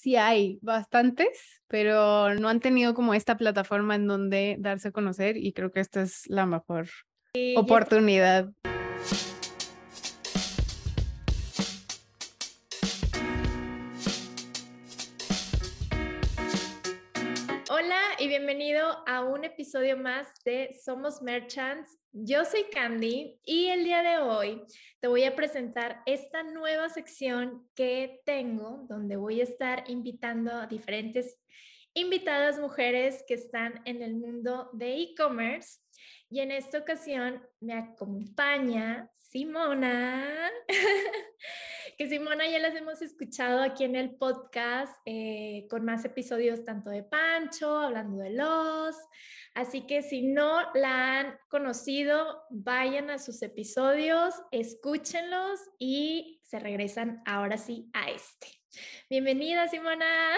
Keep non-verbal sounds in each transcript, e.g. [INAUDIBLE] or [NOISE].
sí hay bastantes, pero no han tenido como esta plataforma en donde darse a conocer y creo que esta es la mejor oportunidad. Bienvenido a un episodio más de Somos Merchants. Yo soy Candy y el día de hoy te voy a presentar esta nueva sección que tengo, donde voy a estar invitando a diferentes invitadas mujeres que están en el mundo de e-commerce. Y en esta ocasión me acompaña Simona, [LAUGHS] que Simona ya las hemos escuchado aquí en el podcast eh, con más episodios tanto de Pancho, hablando de los. Así que si no la han conocido, vayan a sus episodios, escúchenlos y se regresan ahora sí a este. Bienvenida, Simona.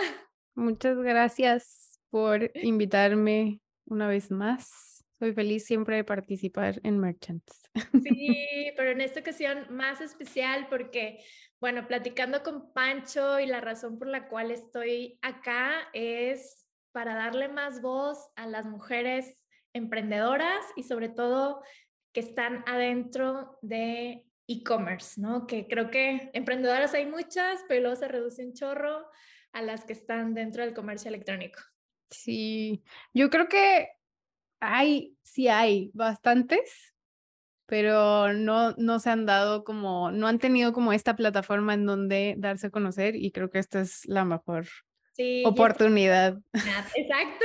Muchas gracias por invitarme una vez más. Soy feliz siempre de participar en Merchants. [LAUGHS] Sí, pero en esta ocasión más especial porque, bueno, platicando con Pancho y la razón por la cual estoy acá es para darle más voz a las mujeres emprendedoras y sobre todo que están adentro de e-commerce, ¿no? Que creo que emprendedoras hay muchas, pero luego se reduce un chorro a las que están dentro del comercio electrónico. Sí, yo creo que hay, sí hay bastantes, pero no, no se han dado como, no han tenido como esta plataforma en donde darse a conocer y creo que esta es la mejor oportunidad. Exacto,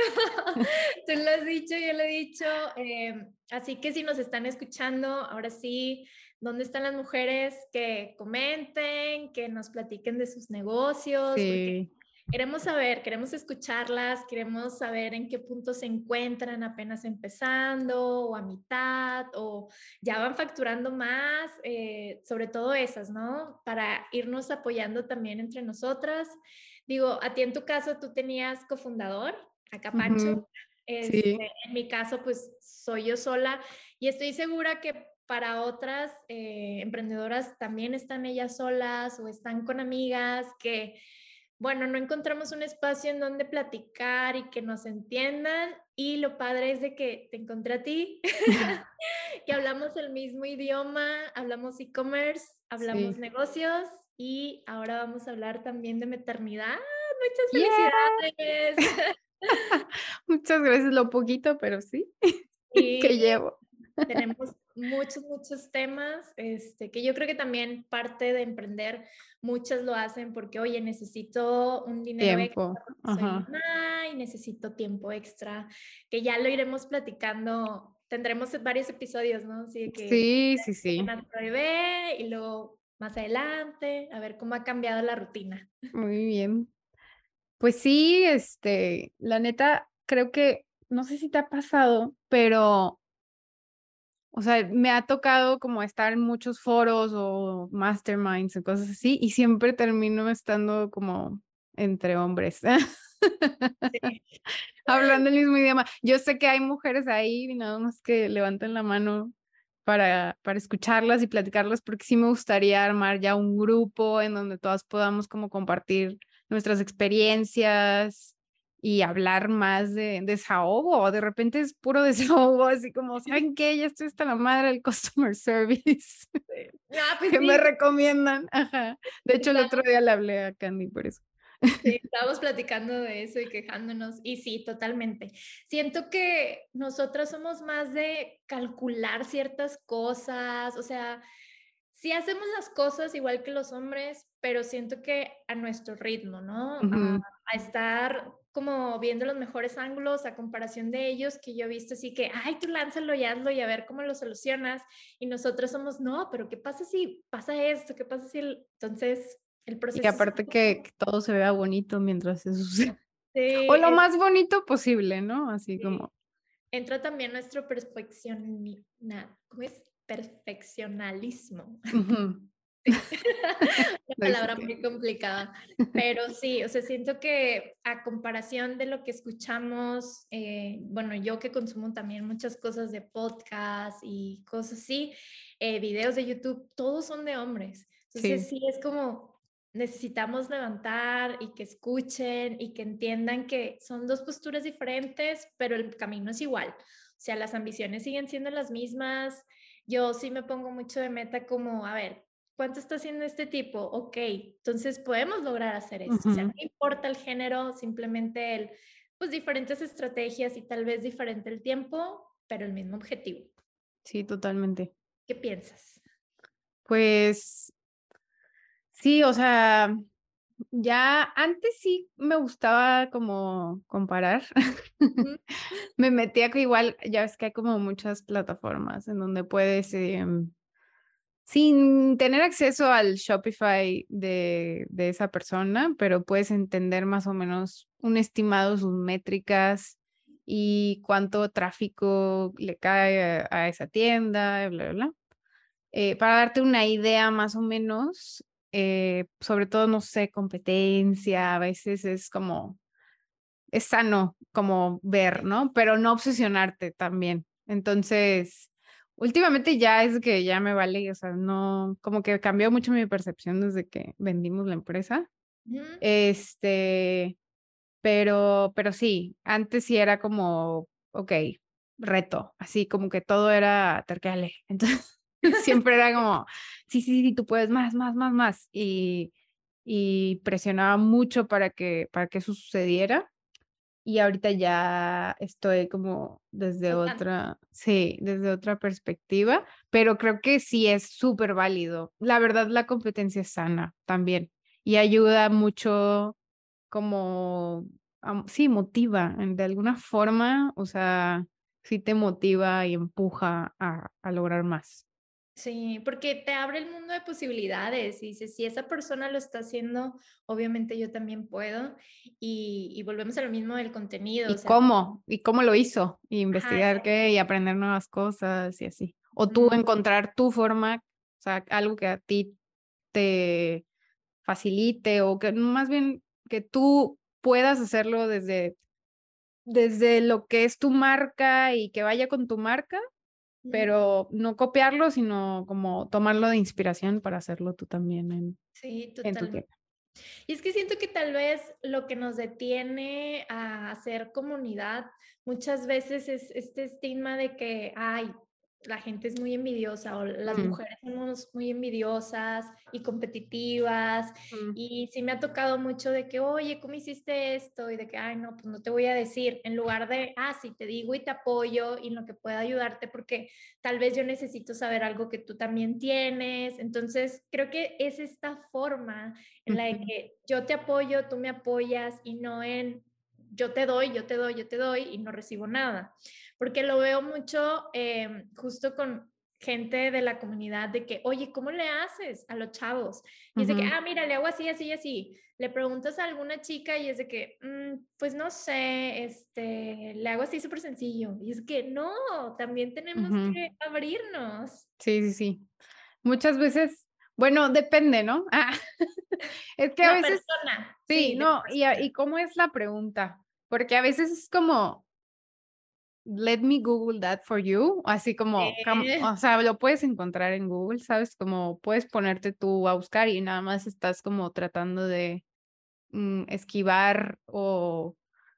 [LAUGHS] tú lo has dicho, yo lo he dicho, em, así que si nos están escuchando, ahora sí, ¿dónde están las mujeres que comenten, que nos platiquen de sus negocios? Sí queremos saber, queremos escucharlas, queremos saber en qué punto se encuentran apenas empezando o a mitad o ya van facturando más, eh, sobre todo esas, ¿no? Para irnos apoyando también entre nosotras. Digo, a ti en tu caso tú tenías cofundador, acá Pancho. Este, en mi caso, pues soy yo sola y estoy segura que para otras eh, emprendedoras también están ellas solas o están con amigas que bueno, no encontramos un espacio en donde platicar y que nos entiendan. Y lo padre es de que te encontré a ti, [LAUGHS] [LAUGHS] que hablamos el mismo idioma, hablamos e-commerce, hablamos negocios y ahora vamos a hablar también de maternidad. Muchas felicidades. [LAUGHS] Muchas gracias, lo poquito, pero sí, que llevo. Tenemos muchos, muchos temas, este, que yo creo que también parte de emprender, muchas lo hacen porque, oye, necesito un dinero extra y necesito tiempo extra, que ya lo iremos platicando, tendremos varios episodios, ¿no? Así que sí, sí, sí. Bebé y luego más adelante, a ver cómo ha cambiado la rutina. Muy bien. Pues sí, este, la neta, creo que, no sé si te ha pasado, pero o sea, me ha tocado como estar en muchos foros o masterminds y cosas así, y siempre termino estando como entre hombres. [LAUGHS] Hablando el mismo idioma. Yo sé que hay mujeres ahí, nada más que levanten la mano para, para escucharlas y platicarlas, porque sí me gustaría armar ya un grupo en donde todas podamos como compartir nuestras experiencias, y hablar más de, desahogo. De repente es puro [LAUGHS] desahogo, así como, ¿saben qué? Ya estoy hasta la madre del customer [LAUGHS] service. Ah, pues que me recomiendan. Ajá. De hecho, el otro día le hablé a Candy por eso. Sí, [LAUGHS] estábamos platicando de eso y quejándonos. Y sí, totalmente. Siento que nosotras somos más de calcular ciertas cosas, o sea, sí hacemos las cosas igual que los hombres, pero siento que a nuestro ritmo, ¿no? a, estar como viendo los mejores ángulos a comparación de ellos que yo he visto así que, ay, tú lánzalo y hazlo y a ver cómo lo solucionas. Y nosotros somos, no, pero ¿qué pasa si pasa esto? ¿Qué pasa si entonces el proceso... Y aparte que, todo se vea bonito mientras se sucede. o lo más bonito posible, ¿no? Así como... Entra también nuestro perfección, ¿cómo es? Perfeccionalismo. Una [LAUGHS] palabra muy complicada, pero sí, o sea, siento que a comparación de lo que escuchamos, eh, bueno, yo que consumo también muchas cosas de podcast y cosas así, eh, videos de YouTube, todos son de hombres. Entonces sí, es como, necesitamos levantar y que escuchen y que entiendan que son dos posturas diferentes, pero el camino es igual. O sea, las ambiciones siguen siendo las mismas. Yo sí me pongo mucho de meta como, a ver, ¿cuánto está haciendo este tipo? Ok, entonces podemos lograr hacer esto. O sea, no importa el género, simplemente el, pues diferentes estrategias y tal vez diferente el tiempo, pero el mismo objetivo. Sí, totalmente. ¿Qué piensas? Pues sí, o sea, ya antes sí me gustaba como comparar. [LAUGHS] me metía que igual, ya ves que hay como muchas plataformas en donde puedes, em, sin tener acceso al Shopify de, esa persona, pero puedes entender más o menos un estimado, sus métricas y cuánto tráfico le cae a, esa tienda, bla, bla, bla. Eh, para darte una idea más o menos, eh, sobre todo, no sé, competencia, a veces es como, es sano como ver, ¿no? Pero no obsesionarte también. Entonces, últimamente ya es que ya me vale, o sea, no, como que cambió mucho mi percepción desde que vendimos la empresa. Este, pero, pero sí, antes sí era como, ok, reto, así como que todo era terqueale. [LAUGHS] Entonces, siempre era como, sí, sí, sí, tú puedes más, más, más, más. Y, y presionaba mucho para que, para que eso sucediera. Y ahorita ya estoy como desde otra, sí, desde otra perspectiva, pero creo que sí es súper válido. La verdad, la competencia es sana también y ayuda mucho como, sí, motiva de alguna forma, o sea, sí te motiva y empuja a, a lograr más. Sí, porque te abre el mundo de posibilidades y dices, si esa persona lo está haciendo, obviamente yo también puedo. Y, volvemos a lo mismo del contenido. ¿Y cómo? ¿Y cómo lo hizo? Y investigar qué y aprender nuevas cosas y así. O tú encontrar tu forma, o sea, algo que a ti te facilite o que más bien que tú puedas hacerlo desde, desde lo que es tu marca y que vaya con tu marca pero no copiarlo, sino como tomarlo de inspiración para hacerlo tú también en, sí, totalmente. Y es que siento que tal vez lo que nos detiene a hacer comunidad muchas veces es este estigma de que, ay, la gente es muy envidiosa o las mm. mujeres somos muy envidiosas y competitivas. Mm. Y sí me ha tocado mucho de que, oye, ¿cómo hiciste esto? Y de que, ay, no, pues no te voy a decir, en lugar de, ah, sí, te digo y te apoyo y en lo que pueda ayudarte, porque tal vez yo necesito saber algo que tú también tienes. Entonces, creo que es esta forma en la que yo te apoyo, tú me apoyas y no en yo te doy, yo te doy, yo te doy y no recibo nada porque lo veo mucho em, justo con gente de la comunidad de que, oye, ¿cómo le haces a los chavos? Y es de que, ah, mira, le hago así, así, así. Le preguntas a alguna chica y es de que, mm, pues no sé, este, le hago así súper sencillo. Y es que no, también tenemos que abrirnos. Sí, sí, sí. Muchas veces, bueno, depende, ¿no? [LAUGHS] Ah, es que a veces... Sí, no, y, y cómo es la pregunta, porque a veces es como, let me Google that for you, así como, o sea, lo puedes encontrar en Google, ¿sabes? Como puedes ponerte tú a buscar y nada más estás como tratando de mm, esquivar o,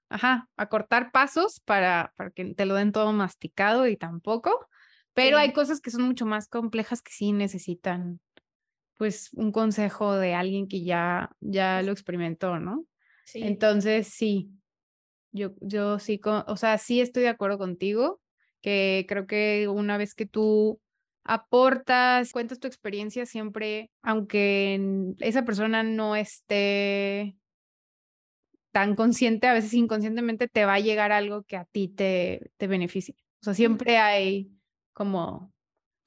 ajá, acortar pasos para, para que te lo den todo masticado y tampoco, pero hay cosas que son mucho más complejas que sí necesitan, pues, un consejo de alguien que ya, ya lo experimentó, ¿no? Sí. Entonces, sí, yo, yo sí, o sea, sí estoy de acuerdo contigo, que creo que una vez que tú aportas, cuentas tu experiencia siempre, aunque esa persona no esté tan consciente, a veces inconscientemente te va a llegar algo que a ti te, te beneficie. O sea, siempre hay como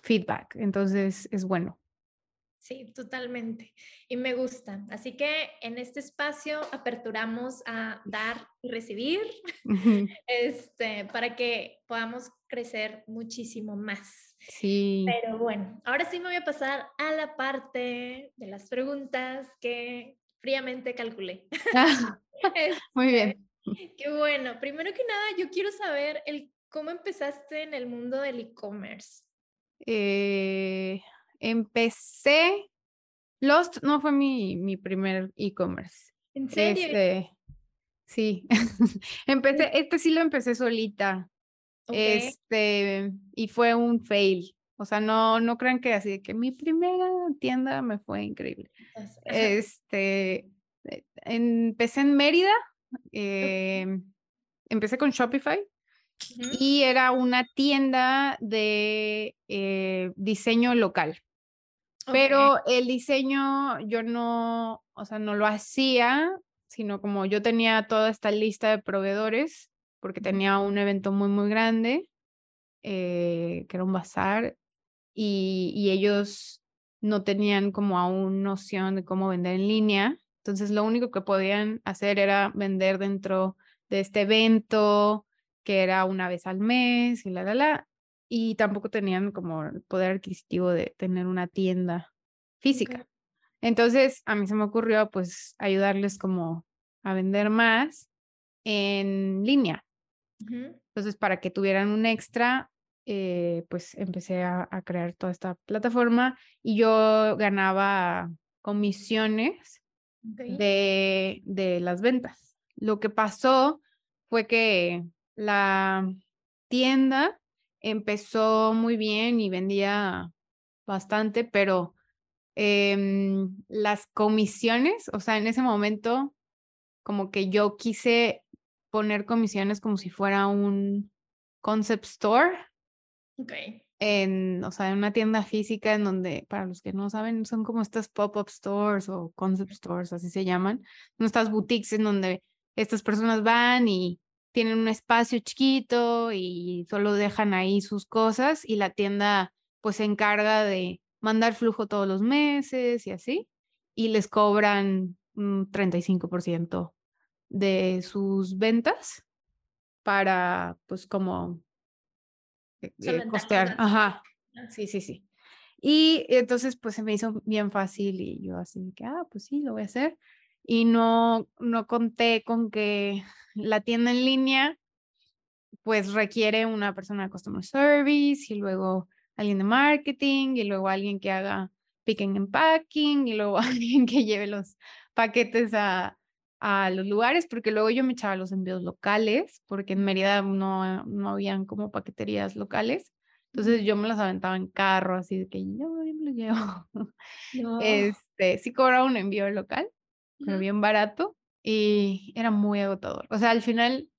feedback, entonces es bueno. Sí, totalmente. Y me gusta. Así que en este espacio aperturamos a dar y recibir [LAUGHS] este, para que podamos crecer muchísimo más. Sí. Pero bueno, ahora sí me voy a pasar a la parte de las preguntas que fríamente calculé. [LAUGHS] Muy bien. Este, qué bueno. Primero que nada, yo quiero saber el, cómo empezaste en el mundo del e-commerce. Eh, empecé, Lost no fue mi, mi primer e-commerce. ¿En serio? Este, sí, [LAUGHS] empecé, este sí lo empecé solita. Este, y fue un fail. O sea, no, no crean que así, que mi primera tienda me fue increíble. Este, eh, empecé en Mérida, em, empecé con Shopify y era una tienda de eh, diseño local. Pero el diseño yo no, o sea, no lo hacía, sino como yo tenía toda esta lista de proveedores, porque tenía un evento muy, muy grande, eh, que era un bazar, y, y ellos no tenían como aún noción de cómo vender en línea. Entonces, lo único que podían hacer era vender dentro de este evento, que era una vez al mes y la, la, la y tampoco tenían como el poder adquisitivo de tener una tienda física. Entonces, a mí se me ocurrió pues ayudarles como a vender más en línea. Entonces, para que tuvieran un extra, eh, pues empecé a, crear toda esta plataforma y yo ganaba comisiones de, de las ventas. Lo que pasó fue que la tienda empezó muy bien y vendía bastante, pero em, las comisiones, o sea, en ese momento, como que yo quise poner comisiones como si fuera un concept store. Ok. En, o sea, en una tienda física en donde, para los que no saben, son como estas pop-up stores o concept stores, así se llaman, estas boutiques en donde estas personas van y tienen un espacio chiquito y solo dejan ahí sus cosas y la tienda pues se encarga de mandar flujo todos los meses y así y les cobran un 35% de sus ventas para pues como eh, eh, costear. Ajá. Sí, sí, sí. Y entonces pues se me hizo bien fácil y yo así que, ah, pues sí, lo voy a hacer y no, no conté con que la tienda en línea pues requiere una persona de customer service y luego alguien de marketing y luego alguien que haga picking and packing y luego [LAUGHS] alguien que lleve los paquetes a, a los lugares porque luego yo me echaba los envíos locales porque en Mérida no, no habían como paqueterías locales. Entonces yo me las aventaba en carro, así de que yo, me lo llevo. [LAUGHS] Este, sí cobraba un envío local, pero bien barato y era muy agotador. O sea, al final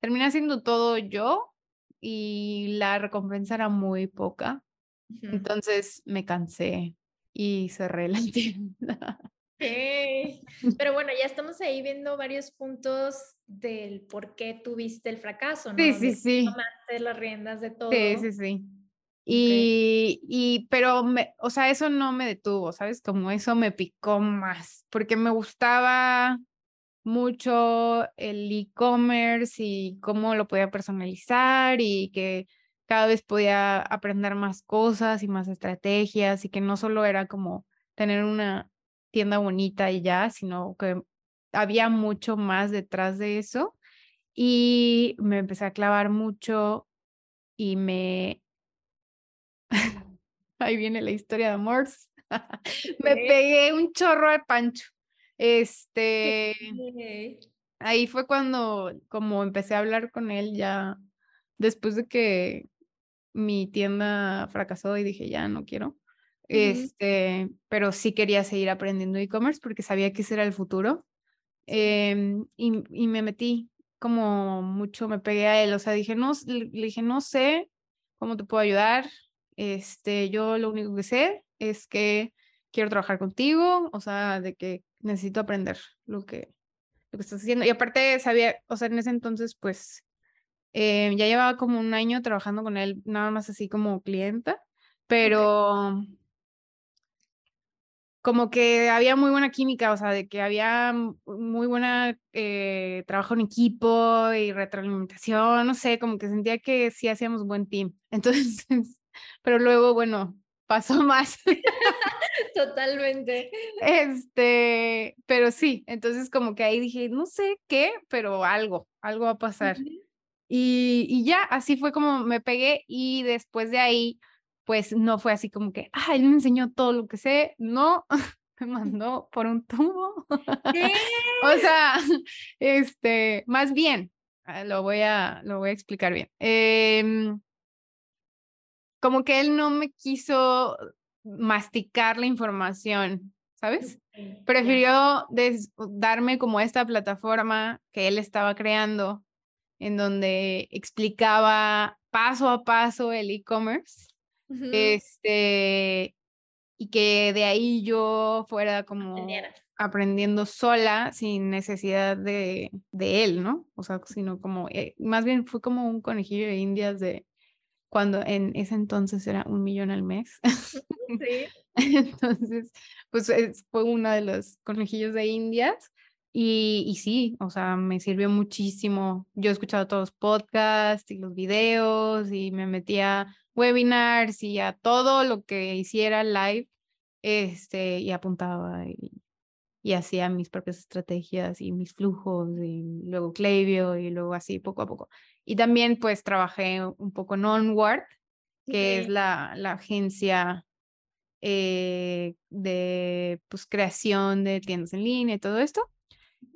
terminé haciendo todo yo y la recompensa era muy poca. Entonces me cansé y cerré la [LAUGHS] tienda. Pero bueno, ya estamos ahí viendo varios puntos del por qué tuviste el fracaso, ¿no? Sí, sí, sí. Tomaste las riendas de todo. Sí, sí, sí. Y, y, pero, me, o sea, eso no me detuvo, ¿sabes? Como eso me picó más, porque me gustaba mucho el e-commerce y cómo lo podía personalizar y que cada vez podía aprender más cosas y más estrategias y que no solo era como tener una tienda bonita y ya, sino que había mucho más detrás de eso. Y me empecé a clavar mucho y me [LAUGHS] Ahí viene la historia de amor. [LAUGHS] Me pegué un chorro de pancho. Este, ahí fue cuando como empecé a hablar con él ya después de que mi tienda fracasó y dije, ya no quiero. Este, pero sí quería seguir aprendiendo e-commerce porque sabía que ese era el futuro. Em, y, y, me metí como mucho, me pegué a él, o sea, dije, no, le dije, no sé cómo te puedo ayudar, este, yo lo único que sé es que quiero trabajar contigo, o sea, de que necesito aprender lo que, lo que estás haciendo. Y aparte sabía, o sea, en ese entonces, pues, eh, ya llevaba como un año trabajando con él, nada más así como clienta, pero como que había muy buena química, o sea, de que había muy buena eh, trabajo en equipo y retroalimentación, no sé, como que sentía que sí hacíamos buen team. [LAUGHS] Entonces, pero luego, bueno, pasó [LAUGHS] más. Totalmente. Este, pero sí, entonces como que ahí dije, no sé qué, pero algo, algo va a pasar. y, y, ya, así fue como me pegué y después de ahí, pues no fue así como que, ah, él me enseñó todo lo que sé, no, [LAUGHS] me mandó por un tubo. [LAUGHS] o sea, este, más bien, ah, lo voy a, lo voy a explicar bien. Em, como que él no me quiso masticar la información, ¿sabes? Prefirió darme como esta plataforma que él estaba creando, en donde explicaba paso a paso el e-commerce. Este, y que de ahí yo fuera como aprendiendo sola sin necesidad de, de, él, ¿no? O sea, sino como, eh, más bien fue como un conejillo de indias de cuando en ese entonces era un millón al mes. Sí. [LAUGHS] entonces, pues fue una de los conejillos de indias. Y, y, sí, o sea, me sirvió muchísimo. Yo he escuchado todos los podcasts y los videos y me metía webinars y a todo lo que hiciera live, este, y apuntaba y, y hacía mis propias estrategias y mis flujos y luego Klaviyo y luego así poco a poco. Y también pues trabajé un poco en Onward, que es la, la agencia eh, de pues creación de tiendas en línea y todo esto.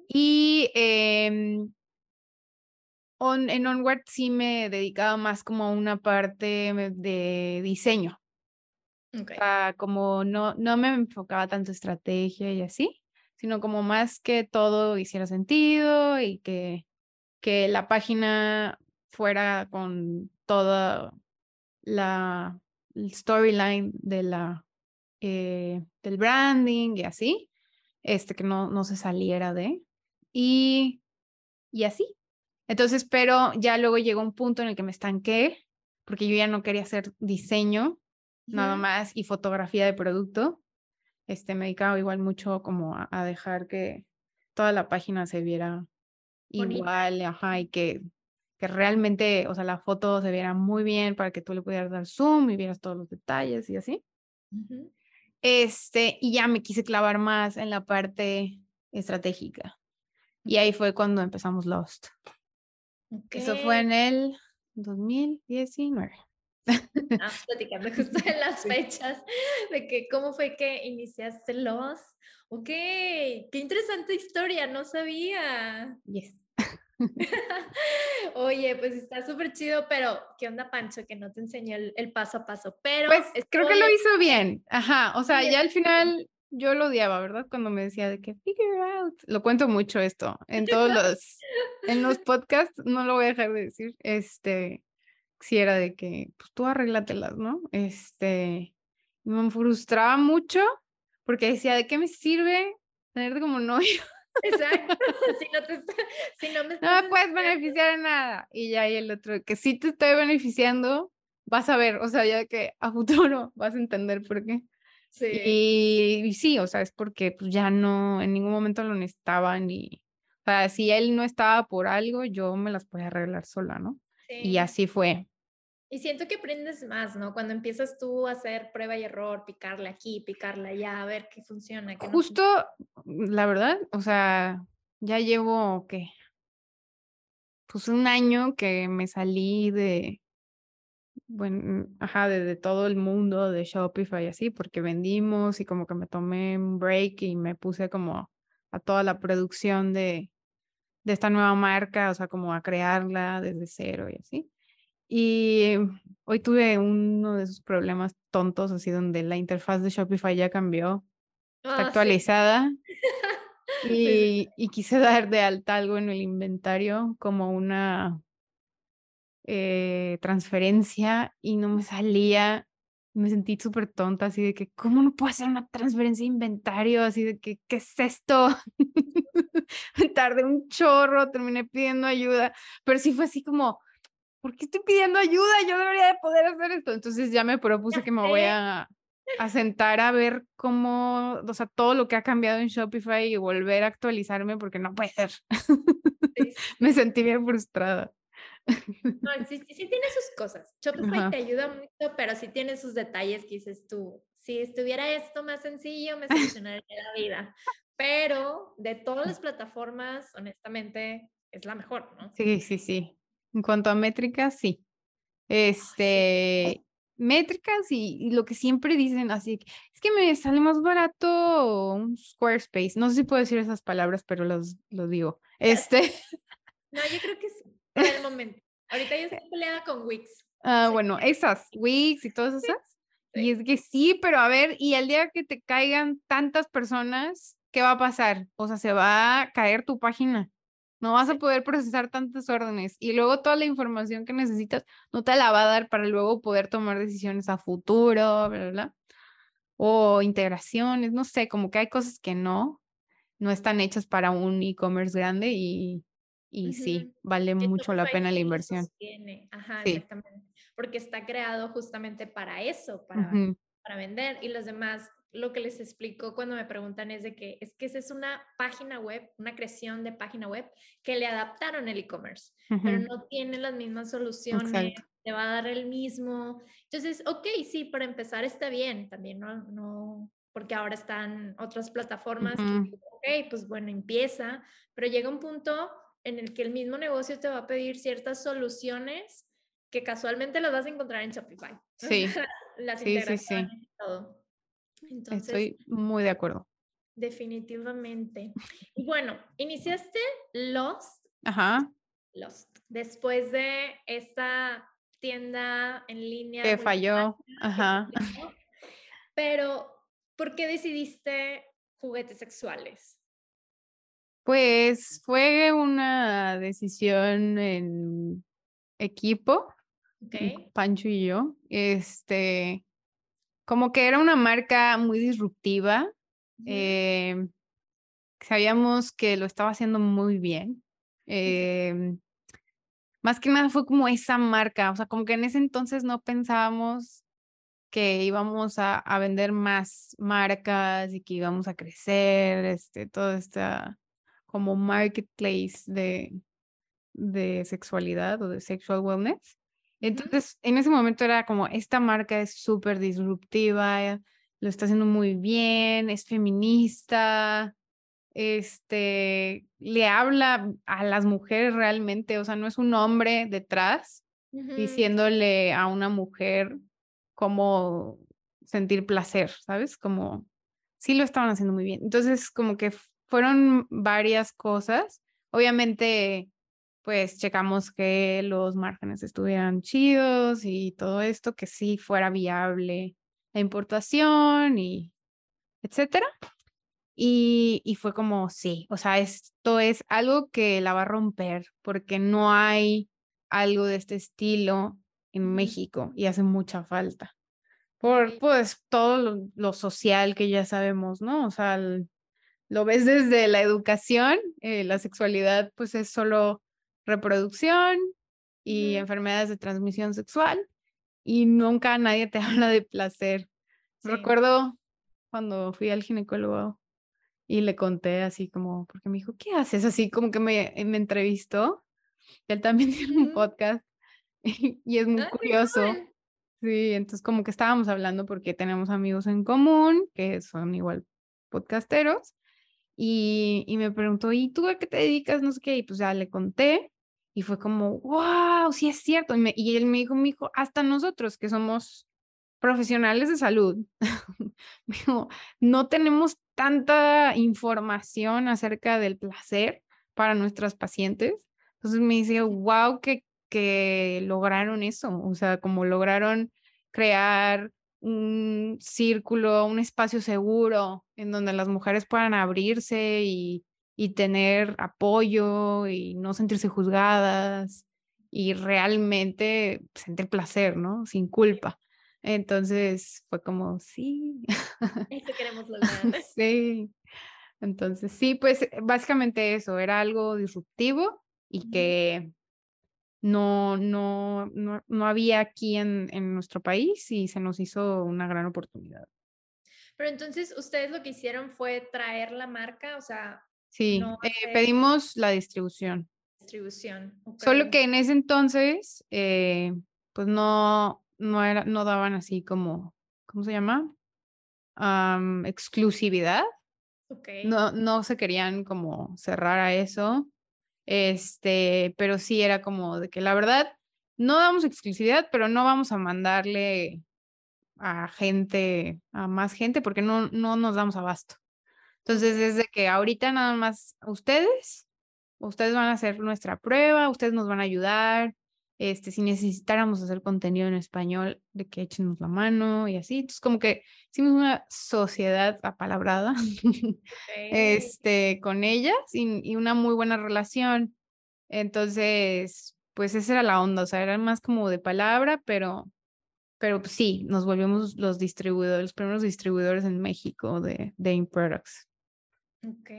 Y em, en Onward sí me dedicaba más como a una parte de diseño. como no, no me enfocaba tanto estrategia y así, sino como más que todo hiciera sentido y que, que la página fuera con toda la storyline de la, eh, del branding y así, este que no, no se saliera de. Y, y así, entonces, pero ya luego llegó un punto en el que me estanqué porque yo ya no quería hacer diseño nada más y fotografía de producto. Este, me dedicaba igual mucho como a, dejar que toda la página se viera igual, ajá, y que, que realmente, o sea, la foto se viera muy bien para que tú le pudieras dar zoom y vieras todos los detalles y así. Este, y ya me quise clavar más en la parte estratégica. Y ahí fue cuando empezamos Lost. Eso fue en el 2019. Ah, platicando [LAUGHS] justo en las fechas de que cómo fue que iniciaste los. Ok, qué interesante historia, no sabía. Yes. Oye, pues está súper chido, pero ¿qué onda, Pancho? Que no te enseñó el, paso a paso, pero... Pues creo que lo hizo bien, ajá, o sea, ya al final yo lo odiaba, ¿verdad? Cuando me decía de que figure out. Lo cuento mucho esto en todos [LAUGHS] los, en los podcasts, no lo voy a dejar de decir. Este, si era de que, pues tú arréglatelas, ¿no? Este, me frustraba mucho porque decía, ¿de qué me sirve tenerte como novio? [LAUGHS] Exacto, [LAUGHS] si no, te, si no me, no me puedes beneficiar en nada. Y ya hay el otro, que sí te estoy beneficiando, vas a ver, o sea, ya que a futuro [LAUGHS] vas a entender por qué. Sí. Y, sí, o sea, es porque pues ya no, en ningún momento lo necesitaban y, o sea, si él no estaba por algo, yo me las podía arreglar sola, ¿no? Y así fue. Y siento que aprendes más, ¿no? Cuando empiezas tú a hacer prueba y error, picarle aquí, picarle allá, a ver qué funciona. Qué Justo, la verdad, o sea, ya llevo, ¿qué? Pues un año que me salí de, bueno, ajá, de, todo el mundo de Shopify y así, porque vendimos y como que me tomé un break y me puse como a toda la producción de, de esta nueva marca, o sea, como a crearla desde cero y así. Y hoy tuve uno de esos problemas tontos, así donde la interfaz de Shopify ya cambió, está ah, actualizada. [LAUGHS] y, y quise dar de alta algo en el inventario como una eh, transferencia y no me salía. Me sentí súper tonta, así de que, ¿cómo no puedo hacer una transferencia de inventario? Así de que, ¿qué es esto? [LAUGHS] tardé un chorro, terminé pidiendo ayuda, pero sí fue así como, ¿por qué estoy pidiendo ayuda? Yo debería de poder hacer esto. Entonces ya me propuse que me voy a, a sentar a ver cómo, o sea, todo lo que ha cambiado en Shopify y volver a actualizarme porque no puede ser. [LAUGHS] me sentí bien frustrada. No, sí, sí, tiene sus cosas. Shopify te ayuda mucho, pero sí tiene sus detalles que dices tú. Si estuviera esto más sencillo, me [LAUGHS] solucionaría la vida. Pero de todas las plataformas, honestamente, es la mejor, ¿no? Sí, sí, sí. En cuanto a métricas, sí. Este, métricas y, lo que siempre dicen, así, es que me sale más barato un Squarespace. No sé si puedo decir esas palabras, pero los, los digo. Este. [LAUGHS] No, yo creo que sí, por el momento. Ahorita yo estoy peleada con Wix. Ah, bueno, esas, Wix y todas esas. Y es que sí, pero a ver, y el día que te caigan tantas personas, ¿qué va a pasar? O sea, se va a caer tu página. No vas a poder procesar tantas órdenes y luego toda la información que necesitas no te la va a dar para luego poder tomar decisiones a futuro, bla, bla, O integraciones, no sé, como que hay cosas que no, no están hechas para un e-commerce grande y, y sí, vale mucho la pena la inversión. Ajá, exactamente. Porque está creado justamente para eso, para, para vender y los demás lo que les explico cuando me preguntan es de que es que esa es una página web, una creación de página web que le adaptaron el e-commerce, pero no tiene las mismas soluciones, te va a dar el mismo. Entonces, ok, sí, para empezar está bien, también no, no porque ahora están otras plataformas, ok, pues bueno, empieza, pero llega un punto en el que el mismo negocio te va a pedir ciertas soluciones que casualmente las vas a encontrar en Shopify. [LAUGHS] Sí. las integraciones y todo. Estoy muy de acuerdo. Definitivamente. Y bueno, iniciaste Lost. Ajá. Lost. Después de esta tienda en línea. Que falló. Ajá. Pero, ¿por qué decidiste juguetes sexuales? Pues fue una decisión en equipo, okay. Pancho y yo. Este, como que era una marca muy disruptiva. Em, sabíamos que lo estaba haciendo muy bien. Em, más que nada fue como esa marca, o sea, como que en ese entonces no pensábamos que íbamos a, vender más marcas y que íbamos a crecer, este, todo esta como marketplace de, de sexualidad o de sexual wellness. Entonces, en ese momento era como, esta marca es súper disruptiva, lo está haciendo muy bien, es feminista, este, le habla a las mujeres realmente, o sea, no es un hombre detrás diciéndole a una mujer cómo sentir placer, ¿sabes? Como, sí lo estaban haciendo muy bien. Entonces, como que fueron varias cosas. Obviamente, pues checamos que los márgenes estuvieran chidos y todo esto, que sí fuera viable la importación y etcétera. Y, y, fue como, sí, o sea, esto es algo que la va a romper porque no hay algo de este estilo en México y hace mucha falta. Por pues todo lo, social que ya sabemos, ¿no? O sea, lo ves desde la educación, eh, la sexualidad pues es solo reproducción y enfermedades de transmisión sexual y nunca nadie te [LAUGHS] habla de placer. Recuerdo cuando fui al ginecólogo y le conté así como, porque me dijo, ¿qué haces? Así como que me, me entrevistó. Él también [LAUGHS] tiene un podcast [LAUGHS] y, es muy curioso. Sí, entonces como que estábamos hablando porque tenemos amigos en común que son igual podcasteros y, y me preguntó, ¿y tú a qué te dedicas? No sé qué, y pues ya le conté y fue como, wow, sí es cierto. Y, él me dijo, me dijo, hasta nosotros que somos profesionales de salud, [LAUGHS] no tenemos tanta información acerca del placer para nuestras pacientes. Entonces me dice, wow, que, que lograron eso, o sea, como lograron crear un círculo, un espacio seguro en donde las mujeres puedan abrirse y, y tener apoyo y no sentirse juzgadas y realmente sentir placer, ¿no? Sin culpa. Entonces fue como, sí. [LAUGHS] Eso queremos lograr. [LAUGHS] sí. Entonces, sí, pues básicamente eso, era algo disruptivo y que no, no, no, no había aquí en, en nuestro país y se nos hizo una gran oportunidad. Pero entonces, ustedes lo que hicieron fue traer la marca, o sea, Sí, eh, pedimos la distribución. Distribución. Solo que en ese entonces, eh, pues no, no, era, no daban así como, ¿cómo se llama? exclusividad. Okay. No, no se querían como cerrar a eso. Este, pero sí era como de que la verdad no damos exclusividad, pero no vamos a mandarle a gente, a más gente, porque no, no nos damos abasto. Entonces, desde que ahorita nada más ustedes, ustedes van a hacer nuestra prueba, ustedes nos van a ayudar, este, si necesitáramos hacer contenido en español, de que échenos la mano y así. Entonces, como que hicimos una sociedad apalabrada [LAUGHS] este, con ellas y, y, una muy buena relación. Entonces, pues esa era la onda, o sea, era más como de palabra, pero, pero pues, sí, nos volvimos los distribuidores, los primeros distribuidores en México de, de Products. Ok.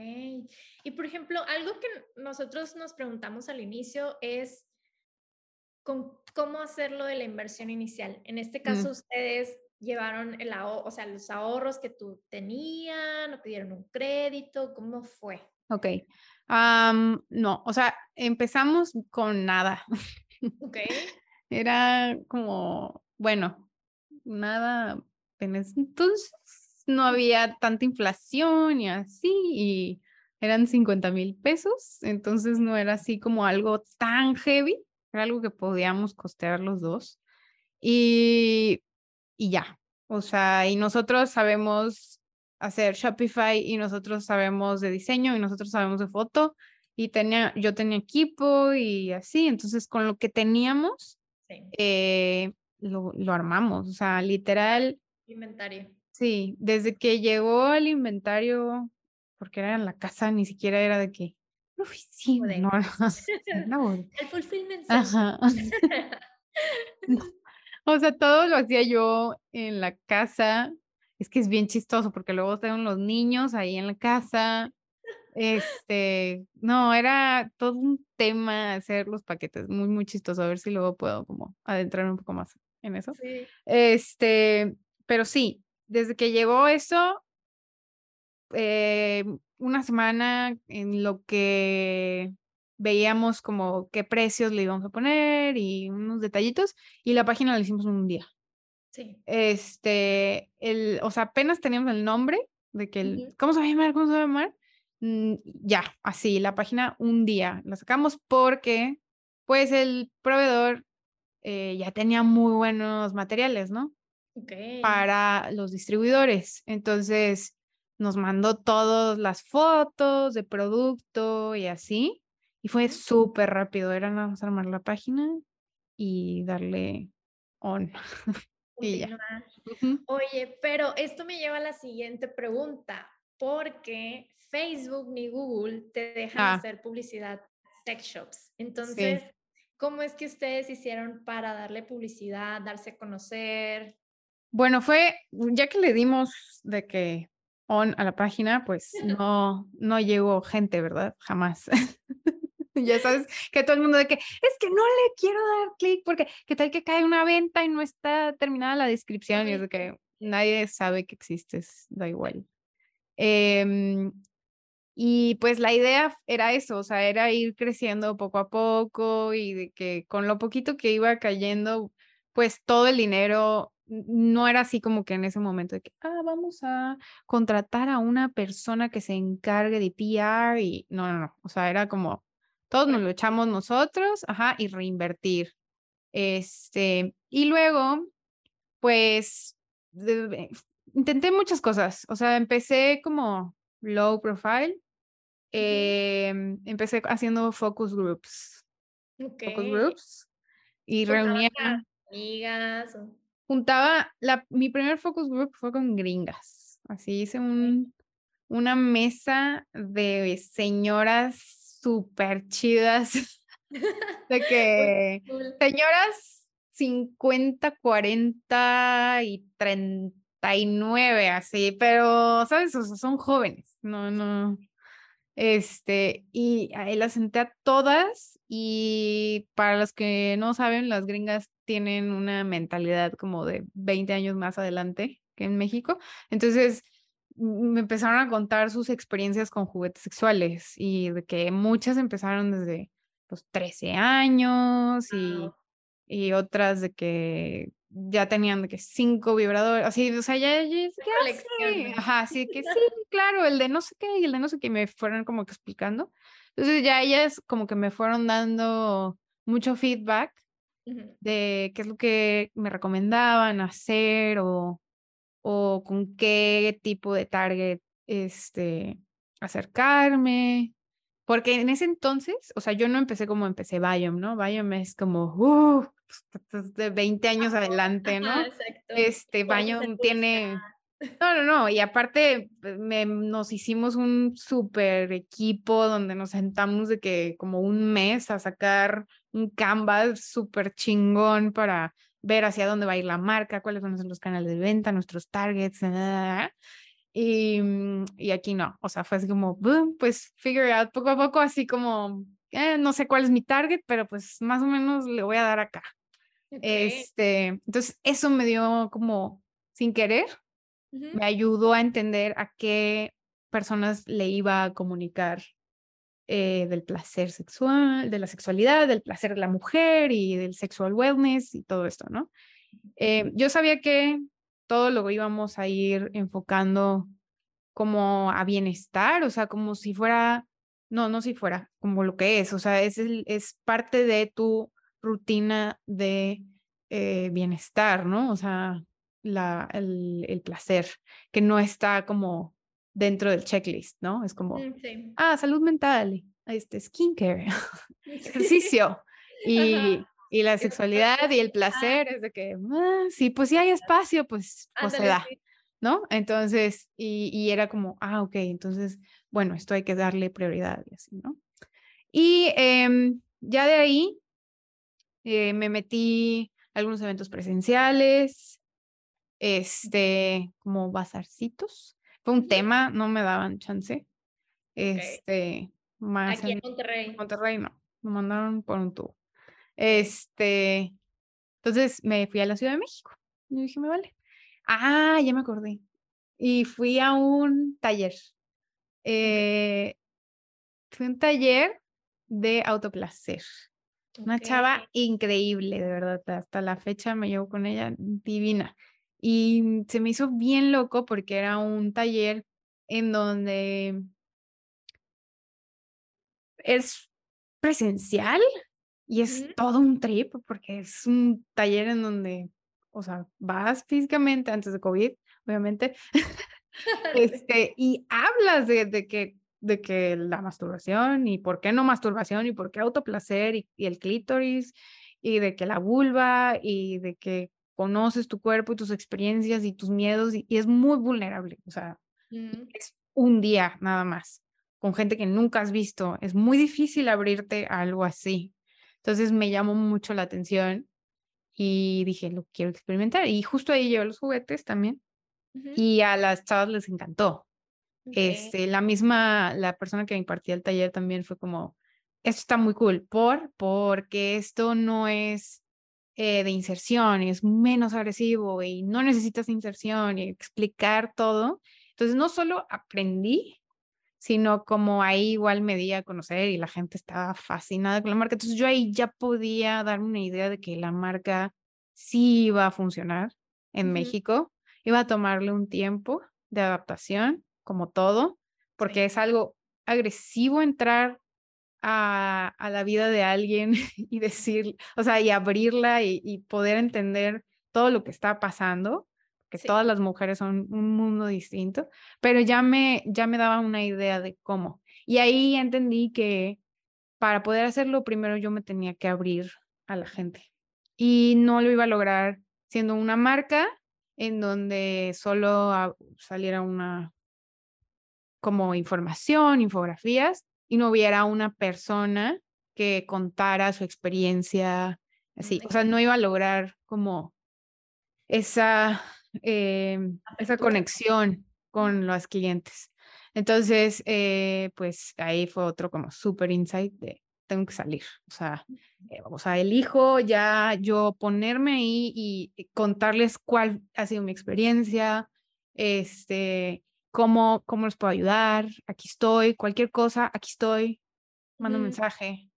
Y por ejemplo, algo que nosotros nos preguntamos al inicio es cómo hacerlo de la inversión inicial. En este caso, ustedes llevaron el o sea, los ahorros que tú tenían, o pidieron un crédito, ¿cómo fue? Ok. no, o sea, empezamos con nada. Ok. [LAUGHS] Era como, bueno, nada, entonces no había tanta inflación y así, y eran 50 mil pesos, entonces no era así como algo tan heavy, era algo que podíamos costear los dos. Y, y ya, o sea, y nosotros sabemos hacer Shopify y nosotros sabemos de diseño y nosotros sabemos de foto y tenía, yo tenía equipo y así, entonces con lo que teníamos, eh, lo, lo, armamos, o sea, literal. Inventario. Sí, desde que llegó el inventario, porque era en la casa, ni siquiera era de que oficina, no, [LAUGHS] no, [LAUGHS] El fulfillment. Ajá. [LAUGHS] O sea, todo lo hacía yo en la casa. Es que es bien chistoso porque luego están los niños ahí en la casa. Este, no, era todo un tema hacer los paquetes, muy, muy chistoso. A ver si luego puedo como adentrar un poco más en eso. Sí. Este, pero sí, desde que llegó eso, eh, una semana en lo que veíamos como qué precios le íbamos a poner y unos detallitos y la página la hicimos en un día. Sí. Este, el, o sea, apenas teníamos el nombre de que el, ¿cómo se va a llamar? ¿Cómo se va a llamar? Mm, ya, así, la página un día. La sacamos porque, pues, el proveedor eh, ya tenía muy buenos materiales, ¿no? para los distribuidores. Entonces nos mandó todas las fotos de producto y así. Y fue súper rápido. Era nada más armar la página y darle on. [LAUGHS] y ya. Oye, pero esto me lleva a la siguiente pregunta. Porque Facebook ni Google te dejan ah. hacer publicidad sex shops. Entonces, ¿cómo es que ustedes hicieron para darle publicidad, darse a conocer? Bueno, fue, ya que le dimos de que on a la página, pues [LAUGHS] no, no llegó gente, ¿verdad? Jamás. [LAUGHS] ya sabes que todo el mundo de que es que no le quiero dar clic porque qué tal que cae una venta y no está terminada la descripción y es de que nadie sabe que existes, da igual. Em, y pues la idea era eso, o sea, era ir creciendo poco a poco y de que con lo poquito que iba cayendo, pues todo el dinero no era así como que en ese momento de que, ah, vamos a contratar a una persona que se encargue de PR y no, no, no, o sea, era como, todos nos lo echamos nosotros, ajá, y reinvertir. Este, y luego, pues, intenté muchas cosas, o sea, empecé como low profile, em, empecé haciendo focus groups. Focus groups. Y reunía amigas juntaba, la, mi primer focus group fue con gringas. Así hice un, una mesa de señoras súper chidas. [LAUGHS] de [LAUGHS] que señoras 50, 40 y 39, así, pero, ¿sabes? O sea, son jóvenes, no, no, este, y ahí las senté a todas y para los que no saben, las gringas tienen una mentalidad como de 20 años más adelante que en México. Entonces, me empezaron a contar sus experiencias con juguetes sexuales y de que muchas empezaron desde los 13 años y, y otras de que ya tenían que cinco vibradores, así, o sea, ya, ya, ya ajá, así que sí, claro, el de no sé qué y el de no sé qué me fueron como que explicando. Entonces ya ellas como que me fueron dando mucho feedback de qué es lo que me recomendaban hacer o, o con qué tipo de target este, acercarme. Porque en ese entonces, o sea, yo no empecé como empecé Biome, ¿no? Biome es como, uh, de 20 años adelante, ¿no? Este, Biome tiene no, no, no. Y aparte me, nos hicimos un super equipo donde nos sentamos de que como un mes a sacar un canvas súper chingón para ver hacia dónde va a ir la marca, cuáles son nuestros canales de venta, nuestros targets. Y, mm, y aquí no, o sea, fue así como, boom, pues figure out poco a poco, así como, eh, no sé cuál es mi target, pero pues más o menos le voy a dar acá. Este, entonces eso me dio como sin querer, me ayudó a entender a qué personas le iba a comunicar eh, del placer sexual, de la sexualidad, del placer de la mujer y del sexual wellness y todo esto, ¿no? Eh, yo sabía que todo lo íbamos a ir enfocando como a bienestar, o sea, como si fuera, no, no si fuera, como lo que es, o sea, es, es parte de tu rutina de eh, bienestar, ¿no? O sea, la, el, placer, que no está como dentro del checklist, ¿no? Es como, mm, ah, salud mental, este, skincare, [LAUGHS] [LAUGHS] ejercicio y, y, la sexualidad y el placer es de que, ah, sí, pues si hay espacio, pues, pues se da, ¿no? Entonces, y, y, era como, ah, ok, entonces, bueno, esto hay que darle prioridad y así, ¿no? Y em, ya de ahí eh, me metí a algunos eventos presenciales, este, como bazarcitos. Fue un tema, no me daban chance. Este, más. Aquí en, Monterrey. Monterrey no, me mandaron por un tubo. Este, entonces me fui a la Ciudad de México. Y dije, me vale. Ah, ya me acordé. Y fui a un taller. Eh, fue un taller de autoplacer. Una chava increíble, de verdad. Hasta la fecha me llevo con ella divina. Y se me hizo bien loco porque era un taller en donde es presencial y es todo un trip porque es un taller en donde, o sea, vas físicamente antes de COVID, obviamente, [LAUGHS] este, y hablas de, de, que, de que la masturbación y por qué no masturbación y por qué autoplacer y, y el clítoris y de que la vulva y de que conoces tu cuerpo y tus experiencias y tus miedos y, es muy vulnerable, o sea, mm. es un día nada más, con gente que nunca has visto, es muy difícil abrirte a algo así. Entonces me llamó mucho la atención y dije, lo quiero experimentar. Y justo ahí llevo los juguetes también. Y a las chavas les encantó. Este, la misma, la persona que impartía el taller también fue como, esto está muy cool, por, porque esto no es eh, de inserción es menos agresivo y no necesitas inserción y explicar todo. Entonces, no solo aprendí, sino como ahí igual me di a conocer y la gente estaba fascinada con la marca. Entonces, yo ahí ya podía darme una idea de que la marca sí iba a funcionar en México. Iba a tomarle un tiempo de adaptación, como todo, porque es algo agresivo entrar a, la vida de alguien [LAUGHS] y decir, o sea, y abrirla y, poder entender todo lo que está pasando, que todas las mujeres son un mundo distinto, pero ya me, ya me daba una idea de cómo. Y ahí entendí que para poder hacerlo, primero yo me tenía que abrir a la gente. Y no lo iba a lograr siendo una marca en donde solo saliera una como información, infografías, y no hubiera una persona que contara su experiencia así. O sea, no iba a lograr como esa, em, esa conexión con los clientes. Entonces, eh, pues ahí fue otro como súper insight de tengo que salir. O sea, eh, o sea, elijo ya yo ponerme ahí y contarles cuál ha sido mi experiencia, este, cómo, cómo les puedo ayudar, aquí estoy, cualquier cosa, aquí estoy, mando un mensaje.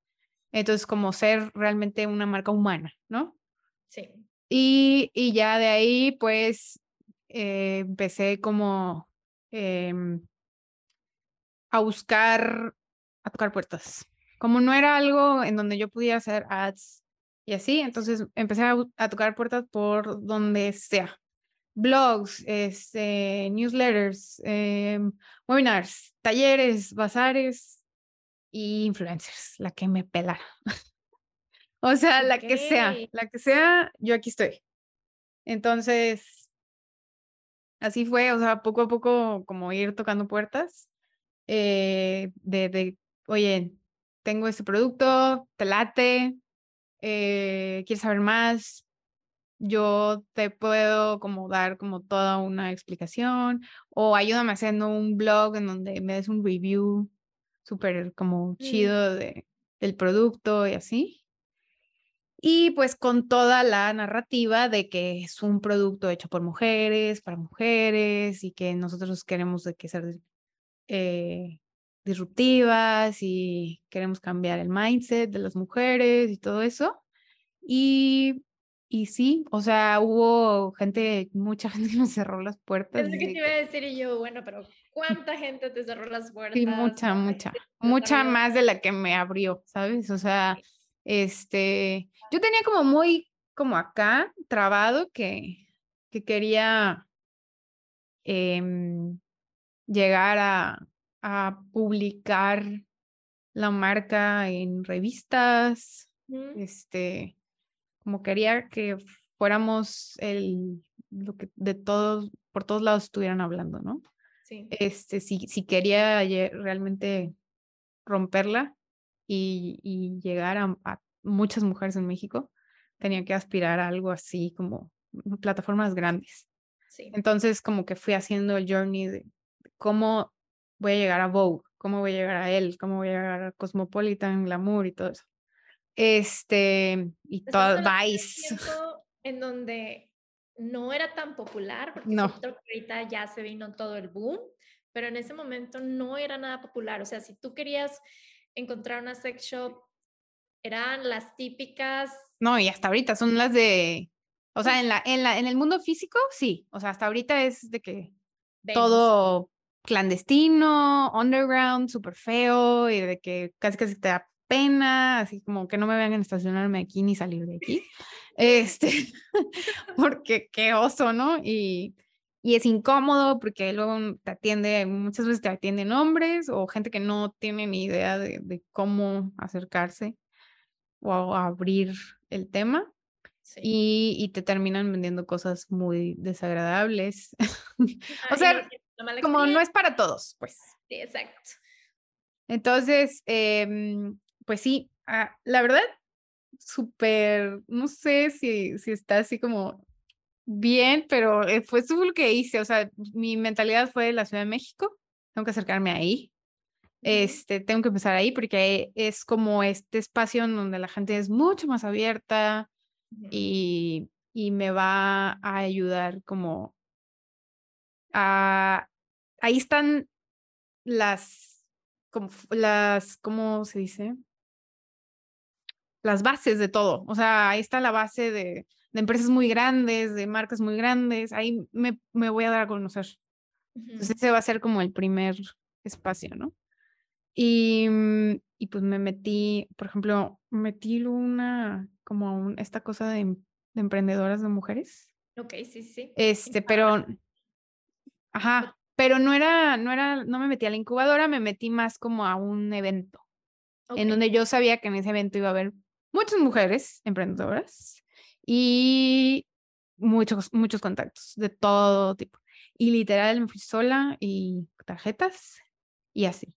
Entonces, como ser realmente una marca humana, ¿no? Sí. Y, y ya de ahí, pues, eh, empecé como em, a buscar, a tocar puertas. Como no era algo en donde yo pudiera hacer ads y así. Entonces empecé a, tocar puertas por donde sea. Blogs, este, newsletters, em, webinars, talleres, bazares y influencers, la que me pelara. [LAUGHS] o sea, la que sea, la que sea, yo aquí estoy. Entonces, así fue, o sea, poco a poco como ir tocando puertas eh, de, de, oye, tengo este producto, te late, eh, quieres saber más, yo te puedo como dar como toda una explicación o ayúdame haciendo un blog en donde me des un review súper como chido de, del producto y así. Y pues con toda la narrativa de que es un producto hecho por mujeres, para mujeres y que nosotros queremos de que ser eh, disruptivas y queremos cambiar el mindset de las mujeres y todo eso. Y, y sí, o sea, hubo gente, mucha [LAUGHS] gente que me cerró las puertas. Es que te iba a decir y yo, bueno, pero ¿cuánta gente te cerró las puertas? Sí, mucha, mucha, mucha más de la que me abrió, ¿sabes? O sea, este, yo tenía como muy, como acá, trabado que, que quería em, llegar a, a publicar la marca en revistas, este, como quería que fuéramos el, lo que de todos, por todos lados estuvieran hablando, ¿no? Sí. Este, si, si quería realmente romperla y, y llegar a, muchas mujeres en México, tenía que aspirar a algo así como plataformas grandes. Sí. Entonces, como que fui haciendo el journey de cómo voy a llegar a Vogue, cómo voy a llegar a él, cómo voy a llegar a Cosmopolitan, Glamour y todo eso. Este, y todo, Vice. [LAUGHS] En donde no era tan popular, porque no. ahorita ya se vino todo el boom, pero en ese momento no era nada popular. O sea, si tú querías encontrar una sex shop, eran las típicas. No, y hasta ahorita son las de. O sea, en, la, en, la, en el mundo físico, sí. O sea, hasta ahorita es de que todo clandestino, underground, súper feo y de que casi casi te pena, así como que no me vean estacionarme aquí ni salir de aquí. Este, [LAUGHS] porque qué oso, ¿no? Y, y es incómodo porque luego te atiende, muchas veces te atienden hombres o gente que no tiene ni idea de, de cómo acercarse o abrir el tema. Y, y, te terminan vendiendo cosas muy desagradables. [LAUGHS] o sea, como no es para todos, pues. Sí, exacto. Entonces, em, pues sí, ah, la verdad, súper, no sé si, si está así como bien, pero eh, fue eso lo que hice. O sea, mi mentalidad fue la Ciudad de México, tengo que acercarme ahí. Este, tengo que empezar ahí porque es como este espacio en donde la gente es mucho más abierta y, y me va a ayudar como a ahí están las, como, las, ¿cómo se dice? Las bases de todo. O sea, ahí está la base de, de empresas muy grandes, de marcas muy grandes. Ahí me, me voy a dar a conocer. Entonces ese va a ser como el primer espacio, ¿no? Y, mm, y pues me metí, por ejemplo, metí una, como un, esta cosa de, de emprendedoras de mujeres. Ok, sí, sí. Este, pero, ajá, pero no era, no era, no me metí a la incubadora, me metí más como a un evento, en donde yo sabía que en ese evento iba a haber muchas mujeres emprendedoras y muchos, muchos contactos de todo tipo. Y literal me fui sola y tarjetas y así,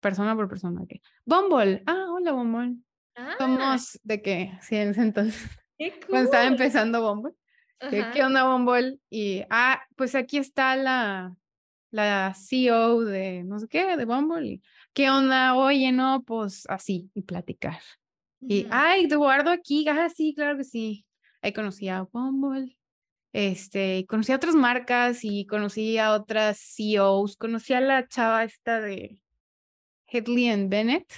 persona por persona. Que, Bumble, ah, hola Bumble. Ah. Somos de que, sí, en ese entonces, [LAUGHS] cuando estaba empezando Bumble. ¿Qué onda Bumble? Y, ah, pues aquí está la, la CEO de no sé qué, de Bumble, ¿qué onda? Oye, no, pues así, y platicar. Y, ay, te guardo aquí, ah, sí, claro que sí. Ahí conocí a Bumble, este, conocí a otras marcas y conocí a otras CEOs, conocí a la chava esta de Headley and Bennett,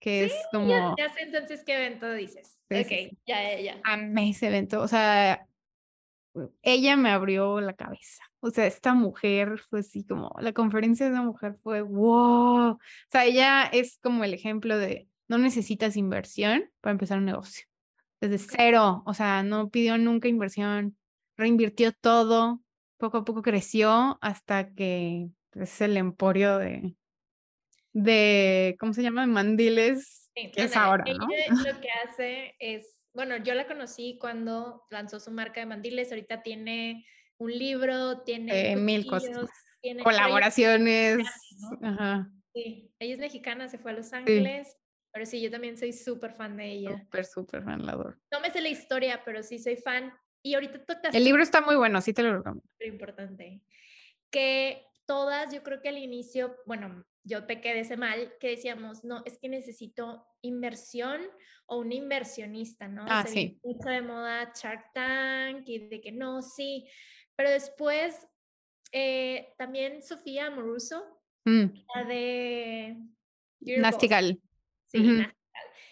que es como... Ya, sé entonces qué evento dices. ok, ya, ya, ya. Amé ese evento, o sea, ella me abrió la cabeza. O sea, esta mujer fue así como, la conferencia de esa mujer fue wow. O sea, ella es como el ejemplo de, no necesitas inversión para empezar un negocio. desde cero, o sea, no pidió nunca inversión, reinvirtió todo, poco a poco creció hasta que es el emporio de, de ¿cómo se llama? Mandiles, que es ahora, ¿no? lo [LAUGHS] que hace es, bueno, yo la conocí cuando lanzó su marca de mandiles, ahorita tiene un libro, tiene eh, mil cosas, colaboraciones, Ajá. Sí, ella es mexicana, se fue a Los Ángeles, pero sí, yo también soy súper fan de ella. Súper, súper fan, la adoro. No me sé la historia, pero sí soy fan. Y ahorita tocas... El libro está muy bueno, sí te lo recomiendo. Importante. Que todas, yo creo que al inicio, bueno, yo te quedé ese mal, que decíamos, no, es que necesito inversión o un inversionista, ¿no? Ah, sí. Mucho de moda Shark Tank y de que no, sí. Pero después, eh, también Sofía Moruso, mm. la de... Nastigal. Sí,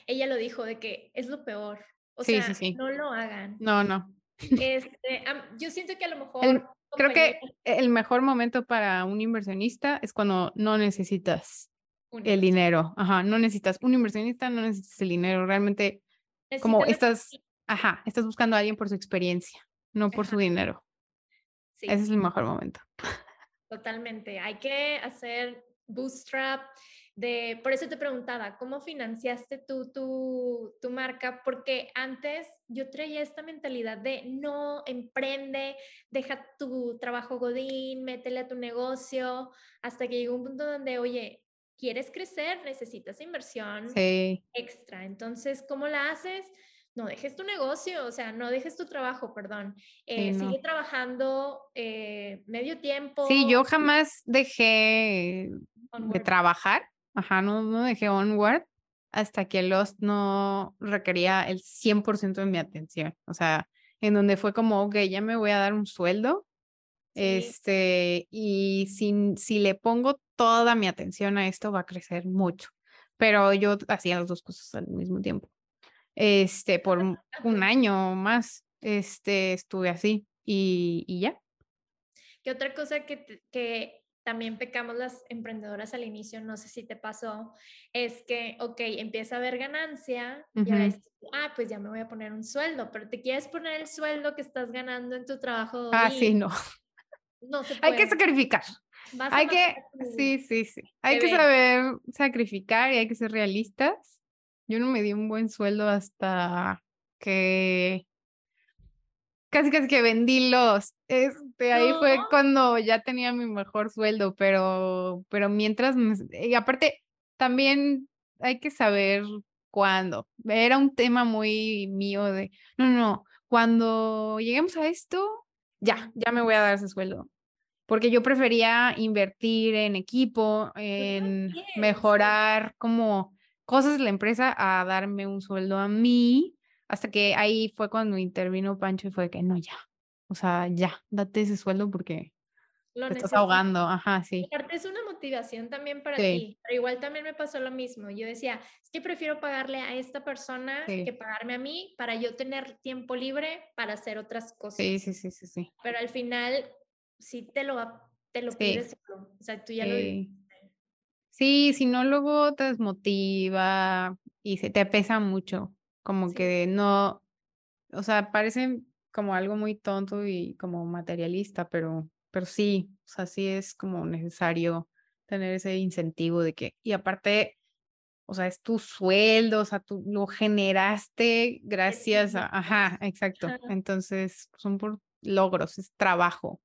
Ella lo dijo de que es lo peor. O sea, no lo hagan. No, no. Este, yo siento que a lo [LAUGHS] mejor. creo que el mejor momento para un inversionista es cuando no necesitas el dinero. Ajá, no necesitas un inversionista, no necesitas el dinero. Realmente, como estás, ajá, estás buscando a alguien por su experiencia, no por su dinero. Ese es el mejor momento. Totalmente. Hay que hacer bootstrap por eso te preguntaba, ¿cómo financiaste tú tu, tu marca? Porque antes yo traía esta mentalidad de no, emprende, deja tu trabajo godín, métele a tu negocio, hasta que llegó un punto donde, oye, quieres crecer, necesitas inversión extra. Entonces, ¿cómo la haces? No dejes tu negocio, o sea, no dejes tu trabajo, perdón. Eh, sigue trabajando eh, medio tiempo. Sí, yo jamás dejé de trabajar Ajá, no, no dejé Onward hasta que Lost no requería el 100% de mi atención. O sea, en donde fue como, ok, ya me voy a dar un sueldo. Este, y si, si le pongo toda mi atención a esto, va a crecer mucho. Pero yo hacía las dos cosas al mismo tiempo. Este, por un año más, este, estuve así y, y ya. ¿Qué otra cosa que, que también pecamos las emprendedoras al inicio, no sé si te pasó, es que, ok, empieza a haber ganancia y ahora dices, ah, pues ya me voy a poner un sueldo, pero te quieres poner el sueldo que estás ganando en tu trabajo. Ah, sí, no. No se Hay que sacrificar. hay que, sí, sí, sí. Hay que saber sacrificar y hay que ser realistas. Yo no me di un buen sueldo hasta que casi casi que vendí los. Este, ahí fue cuando ya tenía mi mejor sueldo, pero, pero mientras, y aparte, también hay que saber cuándo. Era un tema muy mío de, no, no, no, cuando lleguemos a esto, ya, ya me voy a dar ese sueldo. Porque yo prefería invertir en equipo, en mejorar como cosas de la empresa a darme un sueldo a mí hasta que ahí fue cuando intervino Pancho y fue que no, ya. O sea, ya, date ese sueldo porque te estás ahogando. Ajá, sí. Aparte es una motivación también para ti. Pero igual también me pasó lo mismo. Yo decía, es que prefiero pagarle a esta persona que pagarme a mí para yo tener tiempo libre para hacer otras cosas. Sí, sí, sí, sí, sí. Pero al final, sí te lo, te lo pides solo. O sea, tú ya lo Sí, si no, luego te desmotiva y se te pesa mucho. Como que no, o sea, parece como algo muy tonto y como materialista, pero, pero sí, o sea, sí es como necesario tener ese incentivo de que, y aparte, o sea, es tu sueldo, o sea, tú lo generaste gracias a, ajá, exacto. Entonces, son por logros, es trabajo.